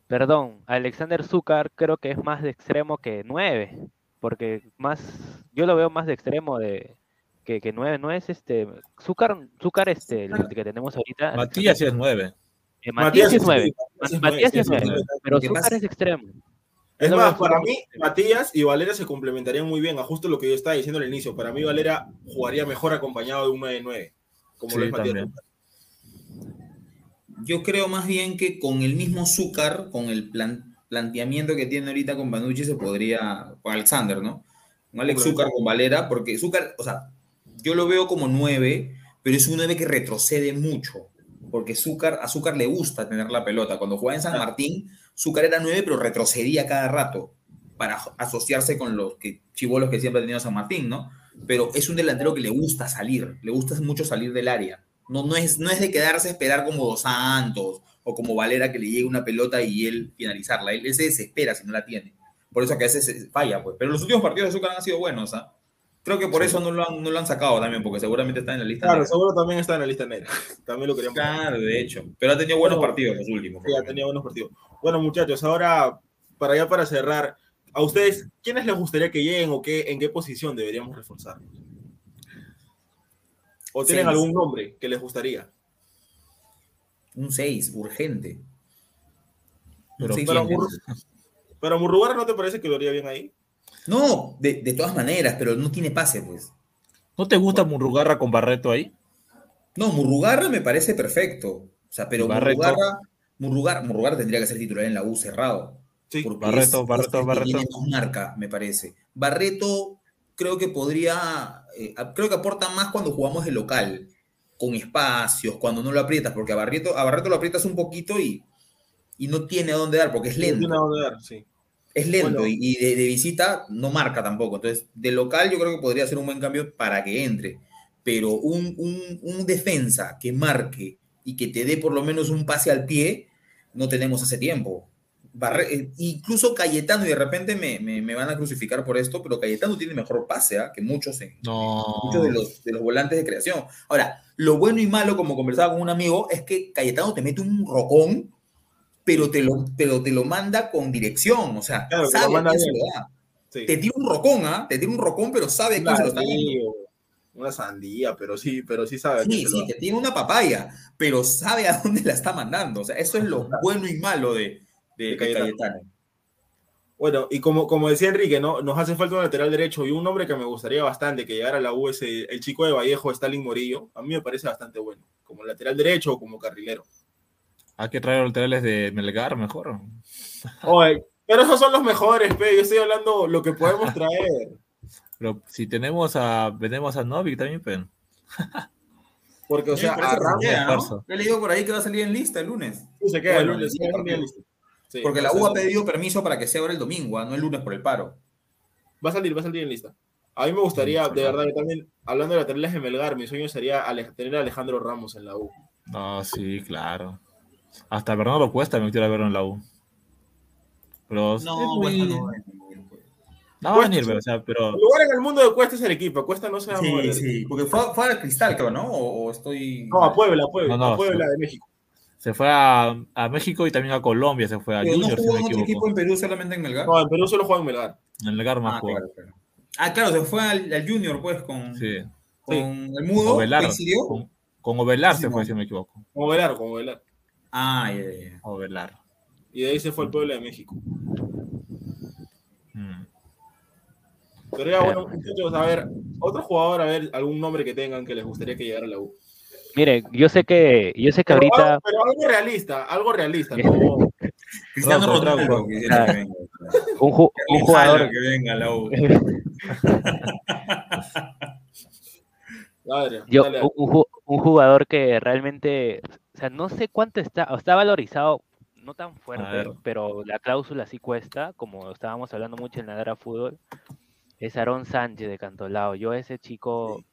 perdón, Alexander Zúcar creo que es más de extremo que 9, porque más, yo lo veo más de extremo de que, que 9, no es este, Zúcar, Zúcar este, el que tenemos ahorita, Matías sí es nueve. eh, Matías es sí, 9, Matías es Matías nueve, es sí, sí, 9, sí. pero Zúcar es extremo. Es más, para mí. Matías y Valera se complementarían muy bien, a justo lo que yo estaba diciendo al inicio. Para mí, Valera jugaría mejor acompañado de un 9-9, como lo es Matías. también. Yo creo más bien que con el mismo Zúcar, con el plan- planteamiento que tiene ahorita con Banucci, se podría. Con Alexander, ¿no? Con Alex Zúcar con Valera, porque Zúcar, o sea, yo lo veo como nueve, pero es un nueve que retrocede mucho. Porque Zúcar, a Zúcar le gusta tener la pelota. Cuando jugaba en San Martín, Zúcar era nueve, pero retrocedía cada rato para asociarse con los que, chivolos que siempre ha tenido San Martín, ¿no? Pero es un delantero que le gusta salir, le gusta mucho salir del área. No, no, es, no es de quedarse a esperar como Dos Santos o como Valera que le llegue una pelota y él finalizarla. Él, él se desespera si no la tiene. Por eso que a veces falla, pues. Pero los últimos partidos de Zúcar han sido buenos, ¿ah? Creo que por eso no lo, han, no lo han sacado también, porque seguramente está en la lista. Claro, negra. seguro también está en la lista negra. También lo queríamos. Claro, de hecho. Pero ha tenido buenos Bueno, partidos los últimos. Sí, ha tenido buenos partidos. Bueno, muchachos, ahora, para ya para cerrar, a ustedes, ¿quiénes les gustaría que lleguen o qué, en qué posición deberíamos reforzar? ¿O tienen algún nombre que les gustaría? Un 6, urgente. Pero- seis Pero, pero Murrugarra, ¿no te parece que lo haría bien ahí? No, de, de todas maneras, pero no tiene pase, pues. ¿No te gusta Murrugarra con Barreto ahí? No, Murrugarra me parece perfecto. O sea, pero. Murrugarra, Murrugarra, Murrugarra tendría que ser titular en la U cerrado. Sí. Porque Barreto, es- Barreto, Barreto. tiene más marca, me parece. Barreto creo que podría, eh, creo que aporta más cuando jugamos de local, con espacios, cuando no lo aprietas, porque a Barreto, a Barreto lo aprietas un poquito y, y no tiene a dónde dar, porque es No lento. tiene a dónde dar, sí. Es lento Bueno. y, y de, de visita no marca tampoco. Entonces, de local yo creo que podría ser un buen cambio para que entre. Pero un, un- un defensa que marque y que te dé por lo menos un pase al pie, no tenemos hace tiempo. Barre- eh, incluso Cayetano, y de repente me, me- me van a crucificar por esto, pero Cayetano tiene mejor pase ¿ah? que muchos, en, No. muchos de los, de los volantes de creación. Ahora, lo bueno y malo, como conversaba con un amigo, es que Cayetano te mete un rocón, pero te lo, pero te lo manda con dirección, o sea, Claro, sabe quién se lo da. sí. Te tira un rocón, ¿ah? Te tira un rocón, pero sabe quién se lo está dando. Una sandía, pero sí, pero sí sabe. Sí, sí, te tiene una papaya, pero sabe a dónde la está mandando. O sea, eso es lo bueno y malo de, de, De de Cayetano. Cayetano. Bueno, y como, como decía Enrique, ¿no? Nos hace falta un lateral derecho y un nombre que me gustaría bastante que llegara a la U es el, chico de Vallejo, Stalin Morillo. A mí me parece bastante bueno, como lateral derecho o como carrilero. Hay que traer laterales de Melgar mejor. Oye, pero esos son los mejores, pe. Yo estoy hablando lo que podemos traer. Pero si tenemos a, tenemos a Novik también, pero Porque, o sea, a Ramos esfuerzo. He leído por ahí que va a salir en lista el lunes. sí se queda el lunes. sí, se queda partido. en lista. Sí, Porque la U ha pedido permiso para que sea ahora el domingo, ¿ah? no el lunes por el paro. Va a salir, va a salir en lista. A mí me gustaría, Sí, de verdad, yo también, hablando de laterales de Melgar, mi sueño sería tener a Alejandro Ramos en la U. No, sí, claro. Hasta Bernardo Cuesta me quiero verlo en la U. Pero es muy- bueno, no, no, va a Cuesta, venir, pero, o sea, pero El lugar en el mundo de Cuesta es el equipo. Cuesta no se va a mover. Sí, sí, porque fue, fue al Cristal, creo, ¿no? O, o estoy... No, a Puebla, a Puebla, No, no, a Puebla sí. de México. Se fue a, a México y también a Colombia, se fue a Pero no Junior, si jugó no en me otro equipo en Perú, solamente en Melgar. No, en Perú solo juega en Melgar. En el Melgar más Ah, jugó. claro, claro. Ah, claro, se fue al, al Junior, pues, con, Sí. con el mudo. Ovelar. Con, con Ovelar Sí, se fue, no. si no me equivoco. Como Velar, como Velar. Ah, ya, ya, ya. Ovelar. Y de ahí se fue al Puebla de México. Mm. Pero ya, bueno, muchachos, a ver, otro jugador, a ver, algún nombre que tengan que les gustaría que llegara a la U. Mire, yo sé que, yo sé que Pero, ahorita, algo, pero algo realista, algo realista, no, Cristiano Ronaldo. Trauco. que dice que venga. un, ju- un jugador, que venga a la U. Madre, yo, un, un ju- un jugador que realmente, o sea, no sé cuánto está, o está valorizado, no tan fuerte, pero la cláusula sí cuesta, como estábamos hablando mucho en la era fútbol, es Aaron Sánchez de Cantolao. Yo ese chico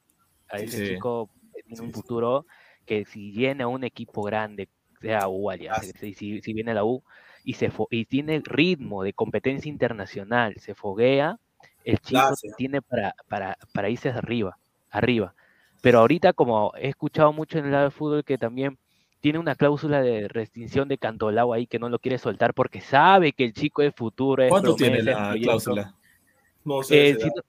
A Sí, ese sí. chico tiene un futuro que si viene a un equipo grande, sea U, Alianza, y si, si viene la U y, se y tiene ritmo de competencia internacional, se foguea, el chico Gracias. tiene para, para, para irse arriba, arriba. Pero ahorita, como he escuchado mucho en el lado del fútbol, que también tiene una cláusula de restricción de Cantolao ahí que no lo quiere soltar porque sabe que el chico es futuro. Es ¿Cuánto tiene promesa, la cláusula? No sé. Eh, si, no,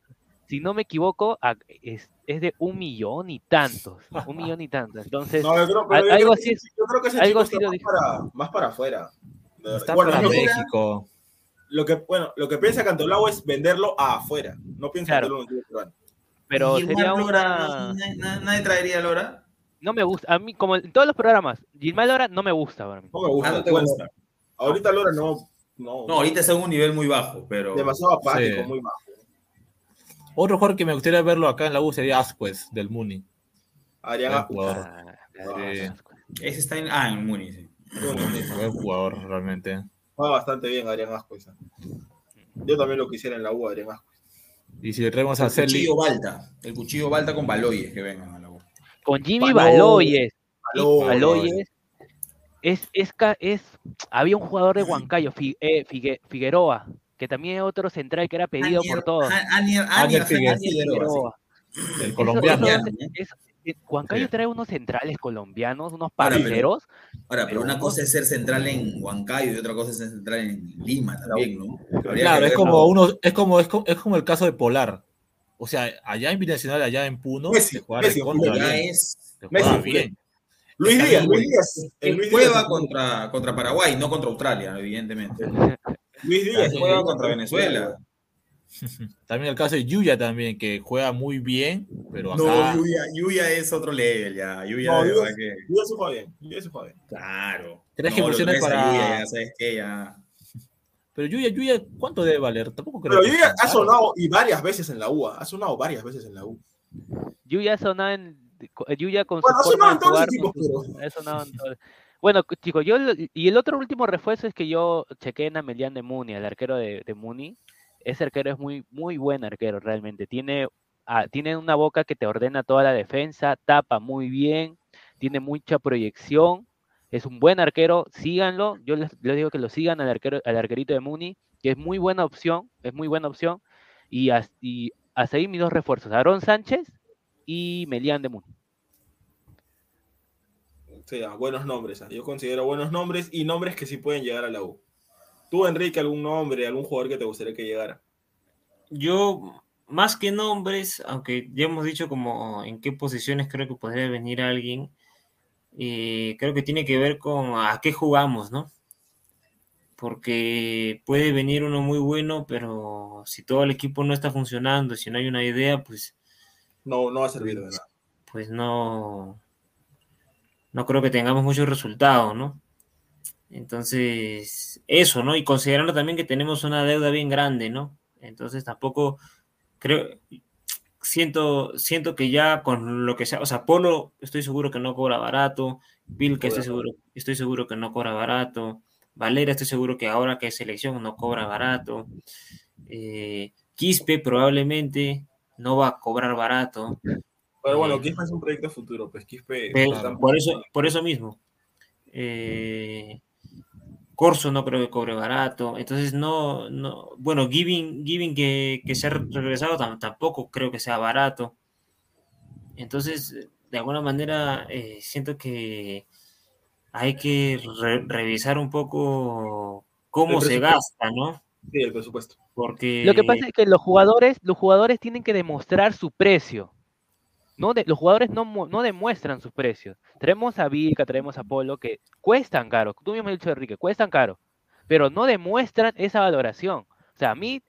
si no me equivoco, a- es, es de un millón y tantos. Un millón y tantos. Entonces, No, yo creo, pero al- yo algo así es. yo creo que ese algo chico así está lo más para, más para afuera. Está Bueno, para México. lo que, bueno, lo que piensa Cantolao es venderlo a afuera. No piensa Claro. en peruano. Pero sería Lora. ¿Nadie- ¿Nadie traería a Lora? No me gusta. A mí, como en todos los programas, Gilmar Lora no me gusta para mí. No me gusta. Ah, no te bueno, gusta. ahorita Lora no. No, No, ahorita está en un nivel muy bajo, pero. demasiado apático, Sí. muy bajo. Otro jugador que me gustaría verlo acá en la U sería Asquez, del Muni. Adrián jugador. Ah. Ese está en. Ah, en Muni, sí. Buen jugador, realmente. Juega bastante bien Adrián Ascuez. Yo también lo quisiera en la U, Adrián Ascuez. Y si le traemos a El cuchillo Balta. El cuchillo Balta con Baloyes que vengan a la U. Con Jimmy Baloyes. Baloyes. Baloyes. Es, es, es, había un jugador de Huancayo, eh, Figue- Figueroa, que también es otro central que era pedido por todos. Anier, Figueroa. El colombiano. eso- Sí. trae unos centrales colombianos, unos Ahora, pero- parceros. Ahora, pero Pero una cosa es ser central en Huancayo y otra cosa es ser central en Lima también, ¿no? Habría Claro, es como ¿no? uno, es como, es como, es como el caso de Polar. O sea, allá en Binacional, allá en Puno, Messi, se juega Messi, recontra Ya bien, es. se Messi, juega fue- bien. Luis Díaz, Luis. Díaz. El Luis Díaz. contra, contra Paraguay, no contra Australia, evidentemente. Luis Díaz. Juega contra Venezuela. También el caso de Yuya también, que juega muy bien, pero acá No, Yuya, Yuya es otro level ya. Yuya, No, de Yuya- que. Se juega bien. Díaz se juega bien. Claro. Tres No, para- Yuya, ya sabes que ya. Pero Yuya, Yuya, ¿cuánto debe valer? Tampoco creo Pero que Yuya ha sonado y varias veces en la U. Ha sonado varias veces en la U. Yuya sonaba en. Yuya con Bueno, ha su sonado en todos los equipos, pero- ha sonado en todos- Bueno, chicos, yo y el otro último refuerzo es que yo chequé en Amelian de Muni, el arquero de, Muni. Ese arquero es muy, muy buen arquero realmente. Tiene, ah, tiene una boca que te ordena toda la defensa, tapa muy bien, tiene mucha proyección. Es un buen arquero, síganlo. Yo les, digo que lo sigan al arquero, al arquerito de Muni, que es muy buena opción, es muy buena opción. Y, as- y mis dos refuerzos, Aarón Sánchez y Melian de Muni. Sí, ah, buenos nombres. Yo considero buenos nombres y nombres que sí pueden llegar a la U. Tú, Enrique, algún nombre, algún jugador que te gustaría que llegara. Yo, más que nombres, aunque ya hemos dicho como en qué posiciones creo que podría venir alguien, eh, creo que tiene que ver con a qué jugamos, ¿no? Porque puede venir uno muy bueno, pero si todo el equipo no está funcionando, si no hay una idea, pues, No, no va a servir de nada. pues no, no creo que tengamos muchos resultados, ¿no? Entonces, eso, ¿no? Y considerando también que tenemos una deuda bien grande, ¿no? Entonces tampoco creo, siento, siento que ya con lo que sea, o sea, Polo estoy seguro que no cobra barato, Vilca estoy seguro, estoy seguro que no cobra barato, Valera estoy seguro que ahora que es selección no cobra barato, eh, Quispe probablemente no va a cobrar barato, Pero bueno, Eh, Quispe es un proyecto futuro. Pues Quispe. Por, eso, por eso mismo. Eh, Corso no creo que cobre barato. Entonces, no, no. Bueno, Giving, Giving que, que se ha regresado tam- tampoco creo que sea barato. Entonces, de alguna manera, eh, siento que hay que re- revisar un poco cómo se gasta, ¿no? Sí, el presupuesto. Porque. Lo que pasa es que los jugadores, los jugadores tienen que demostrar su precio. No de- los jugadores no, no demuestran sus precios. Traemos a Vilca, traemos a Polo, que cuestan caro. Tú mismo has dicho, Enrique, cuestan caro. Pero no demuestran esa valoración. O sea, a mí,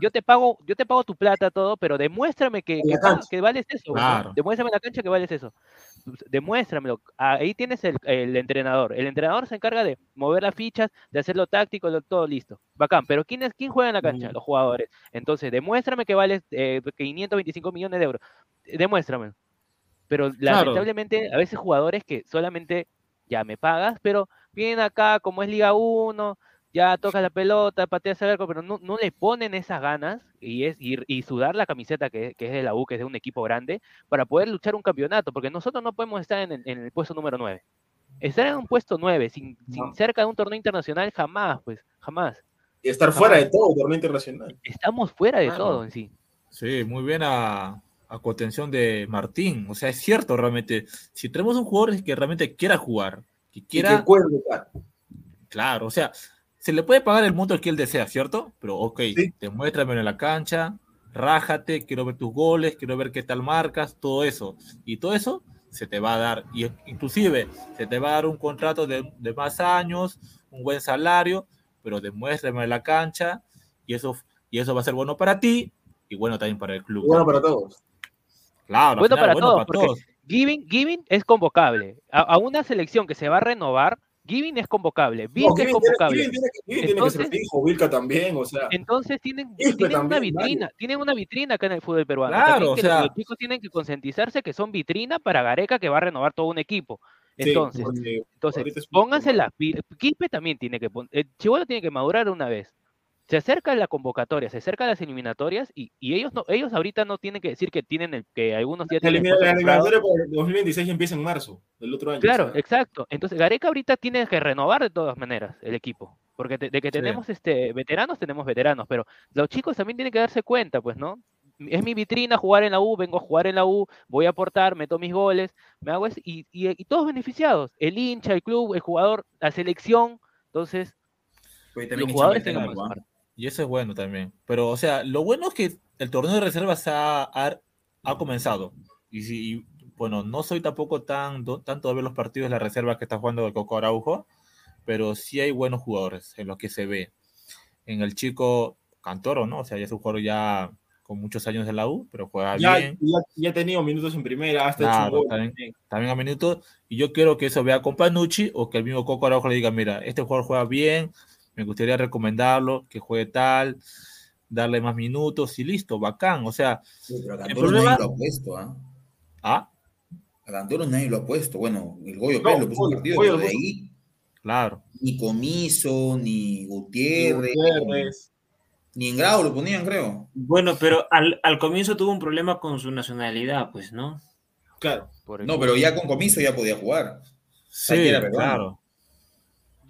yo te pago, yo te pago tu plata, todo, pero demuéstrame que, que, cancha. que vales eso. Demuéstrame en la cancha que vales eso. Demuéstramelo. Ahí tienes el, el entrenador. El entrenador se encarga de mover las fichas, de hacerlo táctico, todo listo. Bacán. Pero ¿quién, es, quién juega en la cancha? Mm. Los jugadores. Entonces, demuéstrame que vales eh, 525 millones de euros. Eh, Demuéstrame. Pero lamentablemente, a veces jugadores que solamente ya me pagas, pero vienen acá como es Liga 1, ya toca la pelota, patea el arco, pero no, no le ponen esas ganas y, es, y, y sudar la camiseta que, que es de la U, que es de un equipo grande, para poder luchar un campeonato, porque nosotros no podemos estar en el, en el puesto número 9. Estar en un puesto 9, sin, sin cerca de un torneo internacional, jamás, pues, jamás. Y estar fuera de todo, torneo internacional. Estamos fuera de Claro. todo en sí. Sí, muy bien a, a contención de Martín. O sea, es cierto realmente. Si tenemos un jugador que realmente quiera jugar, que Y quiera. que cuelgue, claro. Claro, o sea, se le puede pagar el monto que él desea, ¿cierto? Pero, ok, demuéstramelo en la cancha, rájate, quiero ver tus goles, quiero ver qué tal marcas, todo eso. Y todo eso se te va a dar. Y inclusive se te va a dar un contrato de, de más años, un buen salario, pero demuéstrame en la cancha y eso, y eso va a ser bueno para ti y bueno también para el club. Y bueno para todos. Claro, Bueno final, para bueno todos, para todos. Giving, Giving es convocable. A, a una selección que se va a renovar, Giving es convocable, No, Vilca es tiene- convocable. Tiene que- Kevin tiene que ser Entonces- fijo, Vilca también, o sea. Entonces tienen, tienen una vitrina, tienen una vitrina acá en el fútbol peruano. Claro, o sea- los chicos tienen que concientizarse que son vitrina para Gareca que va a renovar todo un equipo. Sí, Entonces, porque entonces pónganse las pilas. Quispe también tiene que poner. Chihuahua tiene que madurar una vez. Se acerca la convocatoria, se acerca las eliminatorias y, y ellos no, ellos ahorita no tienen que decir que tienen el, que algunos ya La tienen la eliminatoria por 2026 empieza en marzo del otro año. Claro, o sea. exacto. Entonces Gareca ahorita tiene que renovar de todas maneras el equipo. Porque te- de que tenemos este veteranos, tenemos veteranos, pero los chicos también tienen que darse cuenta, pues, ¿no? Es mi vitrina jugar en la U, vengo a jugar en la U, voy a aportar, meto mis goles, me hago eso, y, y- y todos beneficiados. El hincha, el club, el jugador, la selección. Entonces, los jugadores el que. Y eso es bueno también. Pero, o sea, lo bueno es que el torneo de reservas ha, ha, ha comenzado. Y, si, y, bueno, no soy tampoco tan, do- tanto de ver los partidos de la reserva que está jugando el Coco Araujo, pero sí hay buenos jugadores en los que se ve. En el chico Cantoro, ¿no? O sea, ya es un jugador ya con muchos años de la U, pero juega Ya, bien. ya, ya ha tenido minutos en primera, hasta hecho Claro, gol. también, también a minutos. Y yo quiero que eso vea con Panucci o que el mismo Coco Araujo le diga, mira, este jugador juega bien, me gustaría recomendarlo, que juegue tal, darle más minutos y listo, bacán. O sea, Sí, pero a el Cantoro problema... nadie lo ha puesto, ¿ah? Ah, A Cantoro nadie lo ha puesto. Bueno, el Goyo No, Pérez lo puso en Goyo- partido, Goyo pero de ahí claro. ni Comiso, ni Gutiérrez, Gutiérrez. ni en Grau lo ponían, creo. Bueno, pero al, al comienzo tuvo un problema con su nacionalidad, pues, ¿no? Claro. No, pero ya con Comiso ya podía jugar. Sí, claro.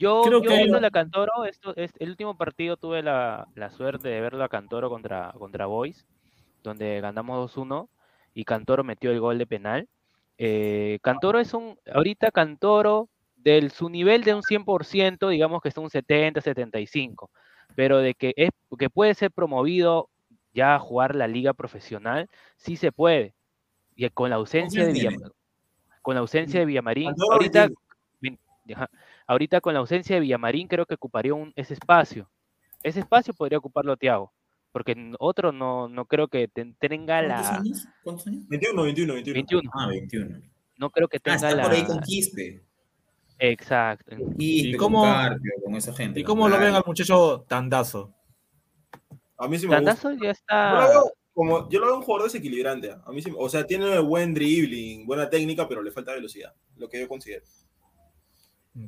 Yo, Creo yo que- viendo a Cantoro, esto, es, el último partido tuve la, la suerte de verlo a Cantoro contra, contra Boys, donde ganamos 2-1 y Cantoro metió el gol de penal. Eh, Cantoro es un, ahorita Cantoro, del su nivel de un 100%, digamos que está un 70, 75, pero de que, es, que puede ser promovido ya a jugar la liga profesional, sí se puede. Y con la ausencia de? Villamarín, con la ausencia de Villamarín, ahorita, 21. bien, ajá, ahorita con la ausencia de Villamarín creo que ocuparía un, ese espacio. Ese espacio podría ocuparlo Thiago, porque otro no, no creo que ten- tenga ¿Cuántos la años? ¿Cuántos años? 21, 21, 21. 21. Ah, 21. No creo que Ah, tenga está la por ahí con Quispe. Exacto. ¿Y con cómo- Carpio, con esa gente. ¿Y cómo lo ven al muchacho Tandazo? A mí sí me gusta. Tandazo ya Yo lo está veo como, yo lo veo un jugador desequilibrante. A mí sí, o sea, tiene buen dribbling, buena técnica, pero le falta velocidad. Lo que yo considero.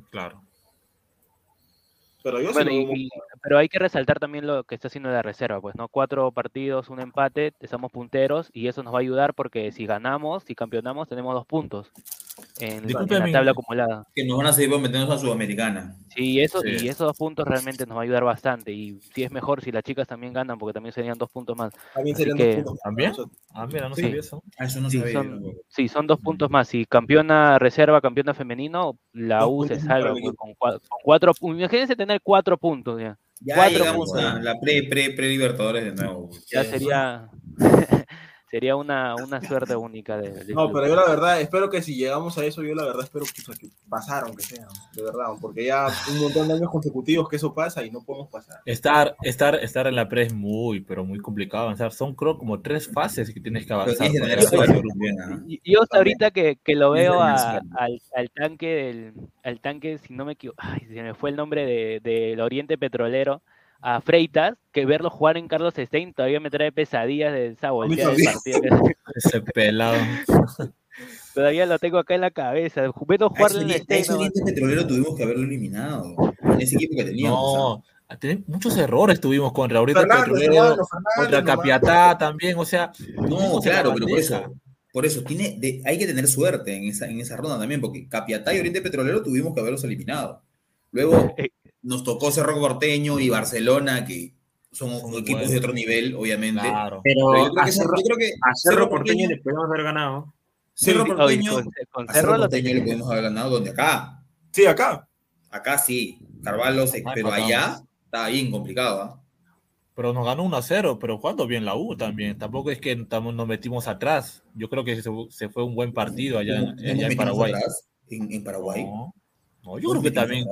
Claro. Pero yo Bueno, y- muy- pero hay que resaltar también lo que está haciendo la reserva, pues, ¿no? Cuatro partidos, un empate, estamos punteros y eso nos va a ayudar porque si ganamos, si campeonamos, tenemos dos puntos en, la tabla acumulada. Que nos van a seguir meternos a Sudamericana. Sí, eso, Sí. y esos dos puntos realmente nos va a ayudar bastante. Y sí es mejor si las chicas también ganan, porque también serían dos puntos más. También serían que- dos puntos. ¿También? Ah, mira, no Sí. sabía eso. Ah, eso no Sí, sabía. son-. Sí, son dos puntos más. Si campeona reserva, campeona femenino, la Dos U se salva pues, con, cua- con cuatro puntos. Imagínense tener cuatro puntos ya. Ya Cuatro puntos. a la pre, pre, pre Libertadores de nuevo. Ya sería, sería una, una suerte única de, del No, club. pero yo la verdad, espero que si llegamos a eso, yo la verdad espero que, que pasaron, que sea, de verdad, porque ya un montón de años consecutivos que eso pasa y no podemos pasar. Estar, estar, estar en la pre es muy, pero muy complicado avanzar. Son creo como tres fases que tienes que avanzar. Y- Yo hasta ahorita que, que lo veo a- al, al tanque del, al tanque, si no me equivoco, ay, se me fue el nombre de- del Oriente Petrolero, a Freitas, que verlo jugar en Carlos Stein todavía me trae pesadillas de esa volteada del partido. Ese pelado. Todavía lo tengo acá en la cabeza. Ese, jugarle en a ese. Oriente Petrolero tuvimos que haberlo eliminado. Con ese equipo que teníamos. No, muchos errores tuvimos contra Oriente Fernández, Petrolero, contra. Capiatá también, o sea. No, en claro, pero por eso, por eso tiene, de- hay que tener suerte en esa, en esa ronda también, porque Capiatá y Oriente Petrolero tuvimos que haberlos eliminado. Luego nos tocó Cerro Corteño y Barcelona, que son, equipos buenos. de otro nivel, obviamente. Claro. Pero yo creo a que, Cerro- yo creo que A Cerro Porteño le podemos haber ganado. Cerro Porteño, con- Cerro Cerro Porteño le podemos haber ganado donde acá. Sí, acá. Acá sí, Carvalho, se- pero allá estaba bien complicado. ¿ah? Pero nos ganó 1 a 0, pero jugando bien la U también. Tampoco es que tam- nos metimos atrás. Yo creo que se, se fue un buen partido allá, ¿No- en- allá Paraguay. atrás en, en Paraguay? No, no, ¿No yo creo que también.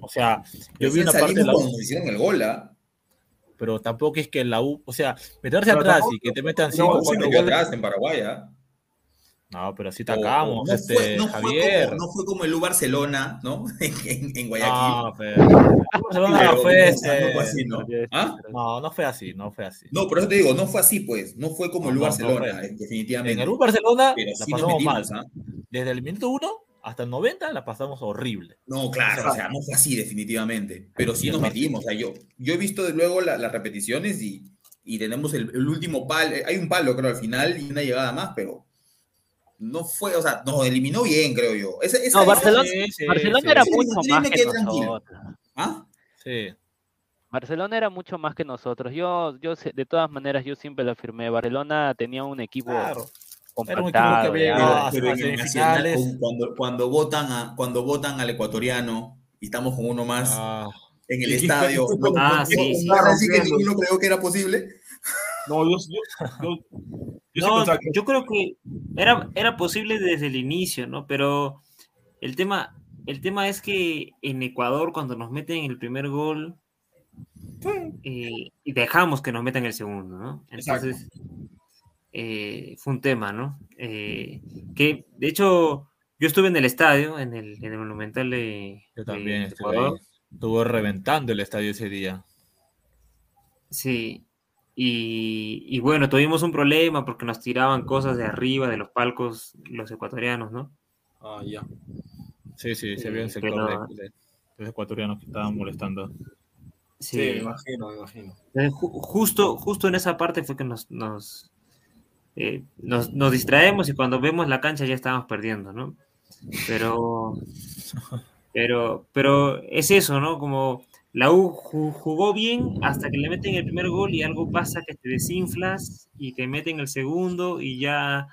O sea, yo vi una parte de la U, hicieron el gol, ¿ah? pero tampoco es que la U, o sea, meterse Pero atrás tampoco- y que te metan No, 5 o se 4 metió goles. atrás en Paraguay, ¿ah? No, pero así O- atacamos, no, este, fue, no, fue Javier. como, no fue como el U Barcelona, ¿no? en, en Guayaquil. No, pero. Barcelona Pero no fue no, este. no fue así, ¿no? ¿Ah? No, no fue así, no fue así. No, por eso te digo, no fue así, pues. No fue como el U No, no, no Barcelona, fue. eh, definitivamente. En el U Barcelona Pero la sí pasamos mal. metimos, ¿ah? Desde el minuto 1 hasta el 90 la pasamos horrible. No, claro, o sea, no fue así, definitivamente. Pero sí nos metimos. O sea, yo, yo he visto de luego la- las repeticiones y, y tenemos el, el último palo. Hay un palo, creo, al final y una llegada más, pero no fue, o sea, nos eliminó bien, creo yo. Esa- esa- No, esa- Barcelona, sí, sí, Barcelona sí. era Esa mucho más me que quedé tranquilo. nosotros. ¿Ah? Sí. Barcelona era mucho más que nosotros. Yo, yo de todas maneras, yo siempre lo afirmé. Barcelona tenía un equipo Claro. Era un equipo que Pero, pero en. Nacional, cuando, cuando, votan a, cuando votan al ecuatoriano y estamos con uno más Ah, en el estadio, ¿no, Ah, no- sí, sí. que ninguno creo que era posible? No, yo, yo, yo, yo sí No, pensaba que- yo creo que era, era posible desde el inicio, ¿no? Pero el tema, el tema es que en Ecuador, cuando nos meten el primer gol, eh, y dejamos que nos metan el segundo, ¿no? Exacto. Eh, fue un tema, ¿no? Eh, que de hecho, yo estuve en el estadio, en el, en el Monumental de, yo de también Ecuador. ahí. Estuvo reventando el estadio ese día. Sí, y, y bueno, tuvimos un problema porque nos tiraban cosas de arriba de los palcos los ecuatorianos, ¿no? Ah, ya. Sí, sí, se vio un Sí, sector pero- de, de- de los ecuatorianos que estaban molestando. Sí, Sí. me imagino, me imagino. Ju- justo, justo en esa parte fue que nos, nos, eh, nos, nos distraemos y cuando vemos la cancha ya estábamos perdiendo, ¿no? Pero, pero, pero es eso, ¿no? Como la U ju- jugó bien hasta que le meten el primer gol y algo pasa que te desinflas y que meten el segundo y ya...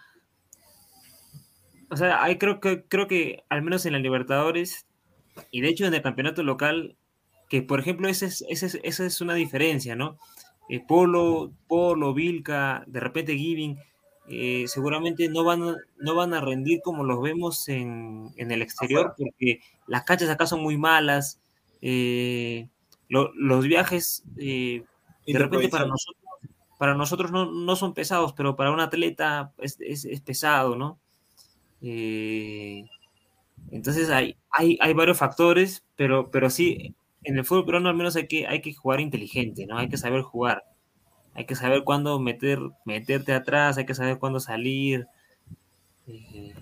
O sea, ahí creo que, creo que al menos en la Libertadores y de hecho en el campeonato local, que por ejemplo esa es, esa es, esa es una diferencia, ¿no? Eh, Polo, Polo, Vilca, de repente Giving, eh, seguramente no van, a, no van a rendir como los vemos en, en el exterior, porque las canchas acá son muy malas, eh, lo- los viajes eh, de repente para nosotros, para nosotros no, no son pesados, pero para un atleta es, es- es pesado, ¿no? Eh, entonces hay, hay, hay varios factores, pero, pero sí, en el fútbol peruano al menos hay que, hay que jugar inteligente, ¿no? Hay que saber jugar. Hay que saber cuándo meter, meterte atrás, hay que saber cuándo salir. Eh,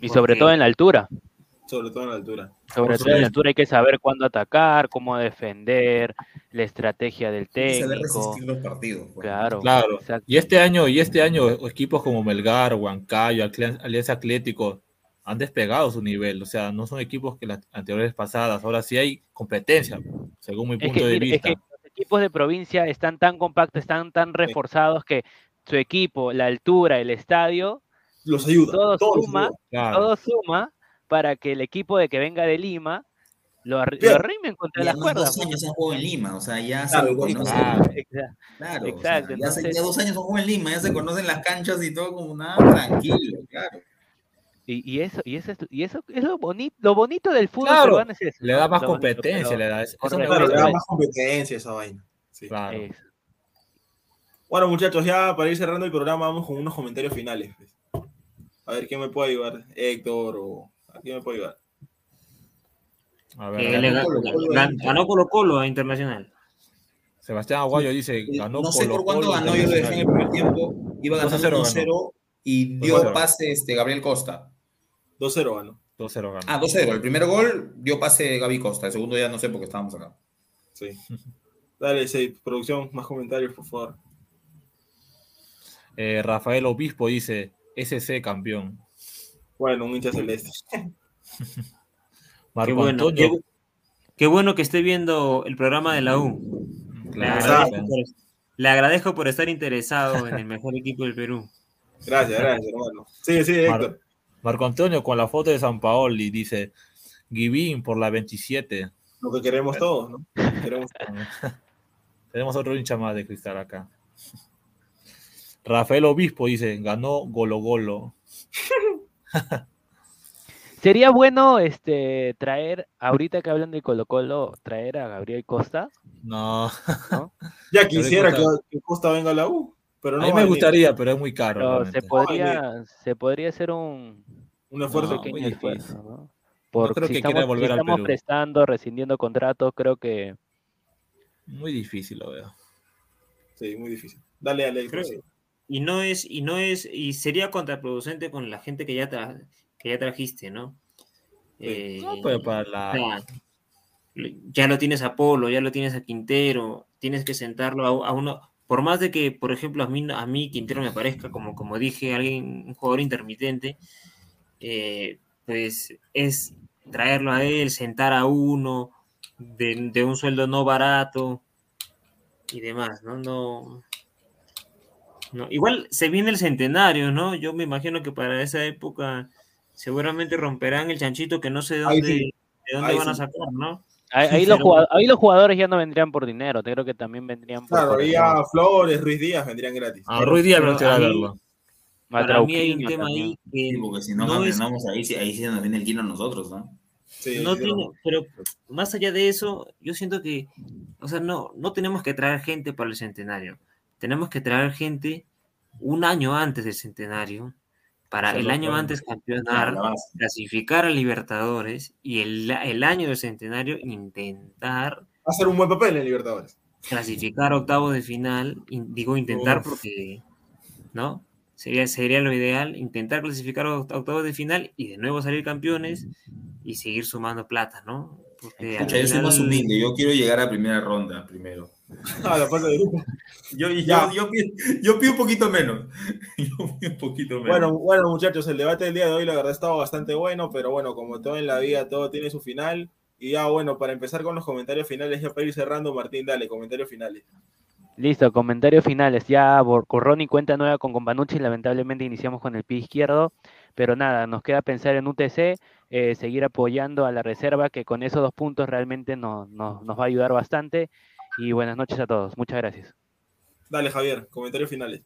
Y sobre todo en la altura. Sobre todo en la altura. Sobre todo en la altura hay que saber cuándo atacar, cómo defender, la estrategia del Hay que saber técnico. resistir los partidos. pues. Claro, Claro. Y este año, y este año, equipos como Melgar, Huancayo, Alianza Atlético han despegado su nivel. O sea, no son equipos que las anteriores pasadas. Ahora sí hay competencia, según mi Es punto que, de mire, es vista. que equipos de provincia están tan compactos, están tan reforzados que su equipo, la altura, el estadio, Los ayuda. todo suma, ayuda. Claro. todo suma para que el equipo de que venga de Lima lo, lo Claro. arrimen contra Y las cuerdas. dos años han jugado en Lima, o sea, ya Claro, se dos- conocen. Claro. Exacto. O sea, ya, hace- entonces- ya dos años son jugado en Lima, ya se conocen las canchas y todo como nada, tranquilo, claro. Y, y eso, y eso es, y eso es lo bonito, lo bonito del fútbol Claro, peruano es eso, Le da más bonito, competencia, pero- le da. Eso correcto, Claro, le da más competencia esa vaina. Sí. Claro. es. Bueno, muchachos, ya para ir cerrando el programa, vamos con unos comentarios finales. pues. A ver quién me puede ayudar, Héctor o a quién me puede ayudar. A ver, Eh, Colo Colo ganó Colo Colo a Internacional. Sebastián Aguayo dice, ganó no sé por Colo-Colo cuánto ganó, yo lo dejé en el primer tiempo, iba 2 a ganando 0 1-0 y dio pase este, Gabriel Costa. 2-0 ganó. 2-0 ganó. Ah, 2-0. El primer gol dio pase Gaby Costa. El segundo ya no sé por qué estábamos acá. Sí. Dale, sí, producción, más comentarios, por favor. Eh, Rafael Obispo dice, SC campeón. Bueno, un hincha celeste. Qué bueno, qué, qué bueno que esté viendo el programa de la U. Le agradezco, por, le agradezco por estar interesado en el mejor equipo del Perú. Gracias, gracias, hermano. Sí, sí, Héctor. Marco Antonio con la foto de San Paoli dice, Givín por la 27. Lo que queremos todos, ¿no? Queremos... Tenemos otro hincha más de cristal acá. Rafael Obispo dice, ganó Golo Golo. Sería bueno este traer, ahorita que hablan de Colo Colo, traer a Gabriel Costa. No. ¿no? Ya quisiera que, que Costa venga a la U, pero no a mí me gustaría, pero es muy caro. Pero se podría, se podría hacer un, Un esfuerzo un pequeño muy difícil. esfuerzo, ¿no? Porque creo si que estamos, quiera si volver al estamos Perú. prestando, rescindiendo contratos, creo que Muy difícil lo veo. Sí, muy difícil. Dale, dale. Creo- y no es, y no es, y sería contraproducente con la gente que ya tra- que ya trajiste, ¿no? Eh, No, pero para la... ya lo tienes a Polo, ya lo tienes a Quintero, tienes que sentarlo a, a uno, por más de que, por ejemplo, a mí, a mí Quintero me parezca, como, como dije, alguien, un jugador intermitente, eh, pues es traerlo a él, sentar a uno de, de un sueldo no barato y demás, ¿no? No, no, igual se viene el centenario, ¿no? Yo me imagino que para esa época seguramente romperán el chanchito que no sé dónde, sí. de dónde Ahí van a sacar, ¿no? Ahí, ahí los ahí los jugadores ya no vendrían por dinero, creo que también vendrían por Claro, corazón. ya Flores, Ruiz Díaz vendrían gratis. A Ruiz Díaz me gustaría a verlo. Para mí hay un tema también. ahí que Sí, porque si no, no es- ganamos ahí, sí- ahí sí nos viene el kilo a nosotros, ¿no? Sí, no sí, tiene, no. pero más allá de eso, yo siento que, o sea, no, no tenemos que traer gente para el centenario. Tenemos que traer gente un año antes del centenario, para el año antes campeonar, clasificar a Libertadores y el, el año del centenario intentar Hacer un buen papel en Libertadores. clasificar octavos de final, in- digo intentar Uf. porque, ¿no? Sería, sería lo ideal, intentar clasificar octavos de final y de nuevo salir campeones y seguir sumando plata, ¿no? Porque Escucha, yo soy más humilde, yo quiero llegar a primera ronda primero. Ah, la fase de grupo. Yo, yo, yo, pido, yo pido un poquito menos. Yo pido un poquito menos. Bueno, bueno, muchachos, el debate del día de hoy, la verdad, estaba bastante bueno, pero bueno, como todo en la vida, todo tiene su final. Y ya, bueno, para empezar con los comentarios finales, ya para ir cerrando, Martín, dale, comentarios finales. Listo, comentarios finales. Ya Borcorrón y cuenta nueva con Companucci. Lamentablemente iniciamos con el pie izquierdo. Pero nada, nos queda pensar en UTC, eh, seguir apoyando a la reserva, que con esos dos puntos realmente no- no- nos va a ayudar bastante. Y buenas noches a todos. Muchas gracias. Dale, Javier, comentarios finales.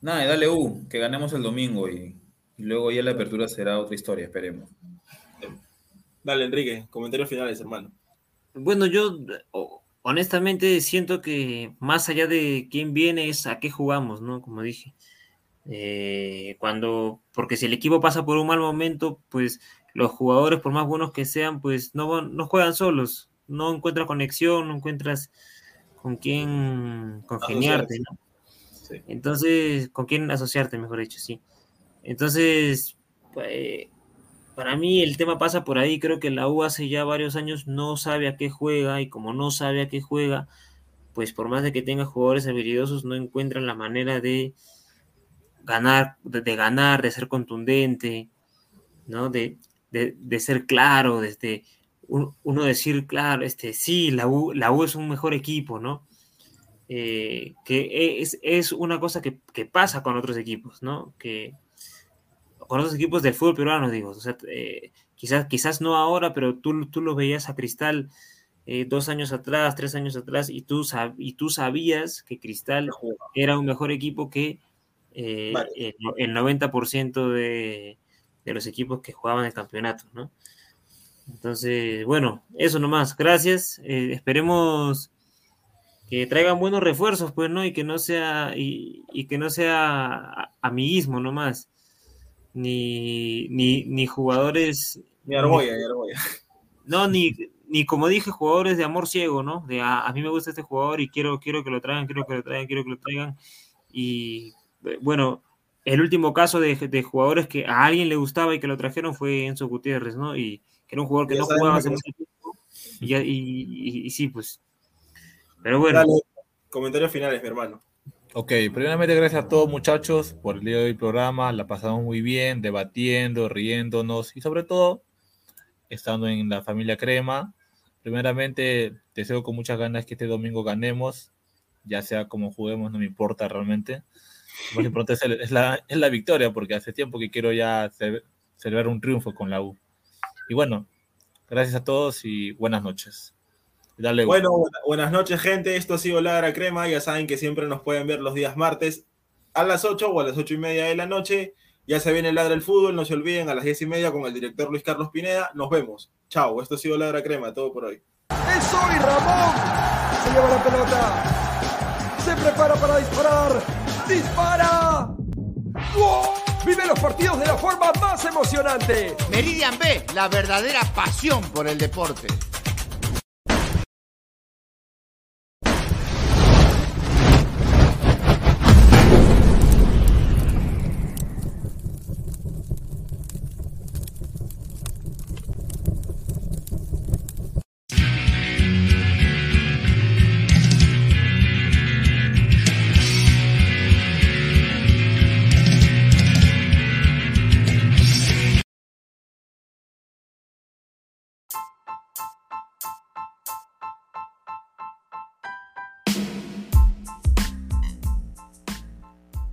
Nada, y dale U, que ganemos el domingo y, y luego ya la apertura será otra historia, esperemos. Dale, Enrique, comentarios finales, hermano. Bueno, yo honestamente siento que más allá de quién viene es a qué jugamos, ¿no? Como dije. Eh, cuando, porque si el equipo pasa por un mal momento, pues los jugadores, por más buenos que sean, pues no, no juegan solos, no encuentras conexión, no encuentras con quién congeniarte, ¿no? Sí. Entonces, con quién asociarte, mejor dicho, sí. Entonces, pues, para mí el tema pasa por ahí. Creo que la U hace ya varios años no sabe a qué juega y como no sabe a qué juega, pues por más de que tenga jugadores habilidosos, no encuentran la manera de ganar, de, ganar, de ser contundente, ¿no? De, de, ser claro, desde un- uno decir, claro, este, sí, la U, la U es un mejor equipo, ¿no? Eh, que es, es una cosa que, que pasa con otros equipos, ¿no? Que con otros equipos del fútbol peruano, digo, o sea, eh, quizás, quizás no ahora, pero tú, tú lo veías a Cristal eh, dos años atrás, tres años atrás, y tú, sab- y tú sabías que Cristal era un mejor equipo que eh, Vale. el, el 90% de, de los equipos que jugaban el campeonato, ¿no? Entonces, bueno, eso nomás, gracias. esperemos que traigan buenos refuerzos, pues, ¿no? Y que no sea, y, y que no sea amiguismo nomás. Ni, ni, ni jugadores. Ni Argolla, ni Argolla. No, ni, ni como dije, jugadores de amor ciego, ¿no? De "Ah, a, a mí me gusta este jugador y quiero, quiero que lo traigan, quiero que lo traigan, quiero que lo traigan. Y eh, bueno, el último caso de, de, jugadores que a alguien le gustaba y que lo trajeron fue Enzo Gutiérrez, ¿no? Y que era un jugador que no jugaba hace mucho tiempo. Y, y, y, sí, pues. Pero bueno. Dale, comentarios finales, mi hermano. Ok, primeramente gracias a todos muchachos por el día de hoy programa, la pasamos muy bien, debatiendo, riéndonos y sobre todo estando en la familia Crema. Primeramente deseo con muchas ganas que este domingo ganemos, ya sea como juguemos, no me importa realmente. Lo más importante es, la, es la victoria porque hace tiempo que quiero ya celebrar un triunfo con la U. Y bueno, gracias a todos y buenas noches. Dale, bueno, buenas noches, gente. Esto ha sido Ladra Crema. Ya saben que siempre nos pueden ver los días martes a las 8 o a las 8 y media de la noche. Ya se viene Ladra el Fútbol. No se olviden a las 10 y media con el director Luis Carlos Pineda. Nos vemos. Chao. Esto ha sido Ladra Crema. Todo por hoy. Es hoy, Ramón. Se lleva la pelota. Se prepara para disparar. ¡Dispara! Vive los partidos de la forma más emocionante. Meridian B, la verdadera pasión por el deporte.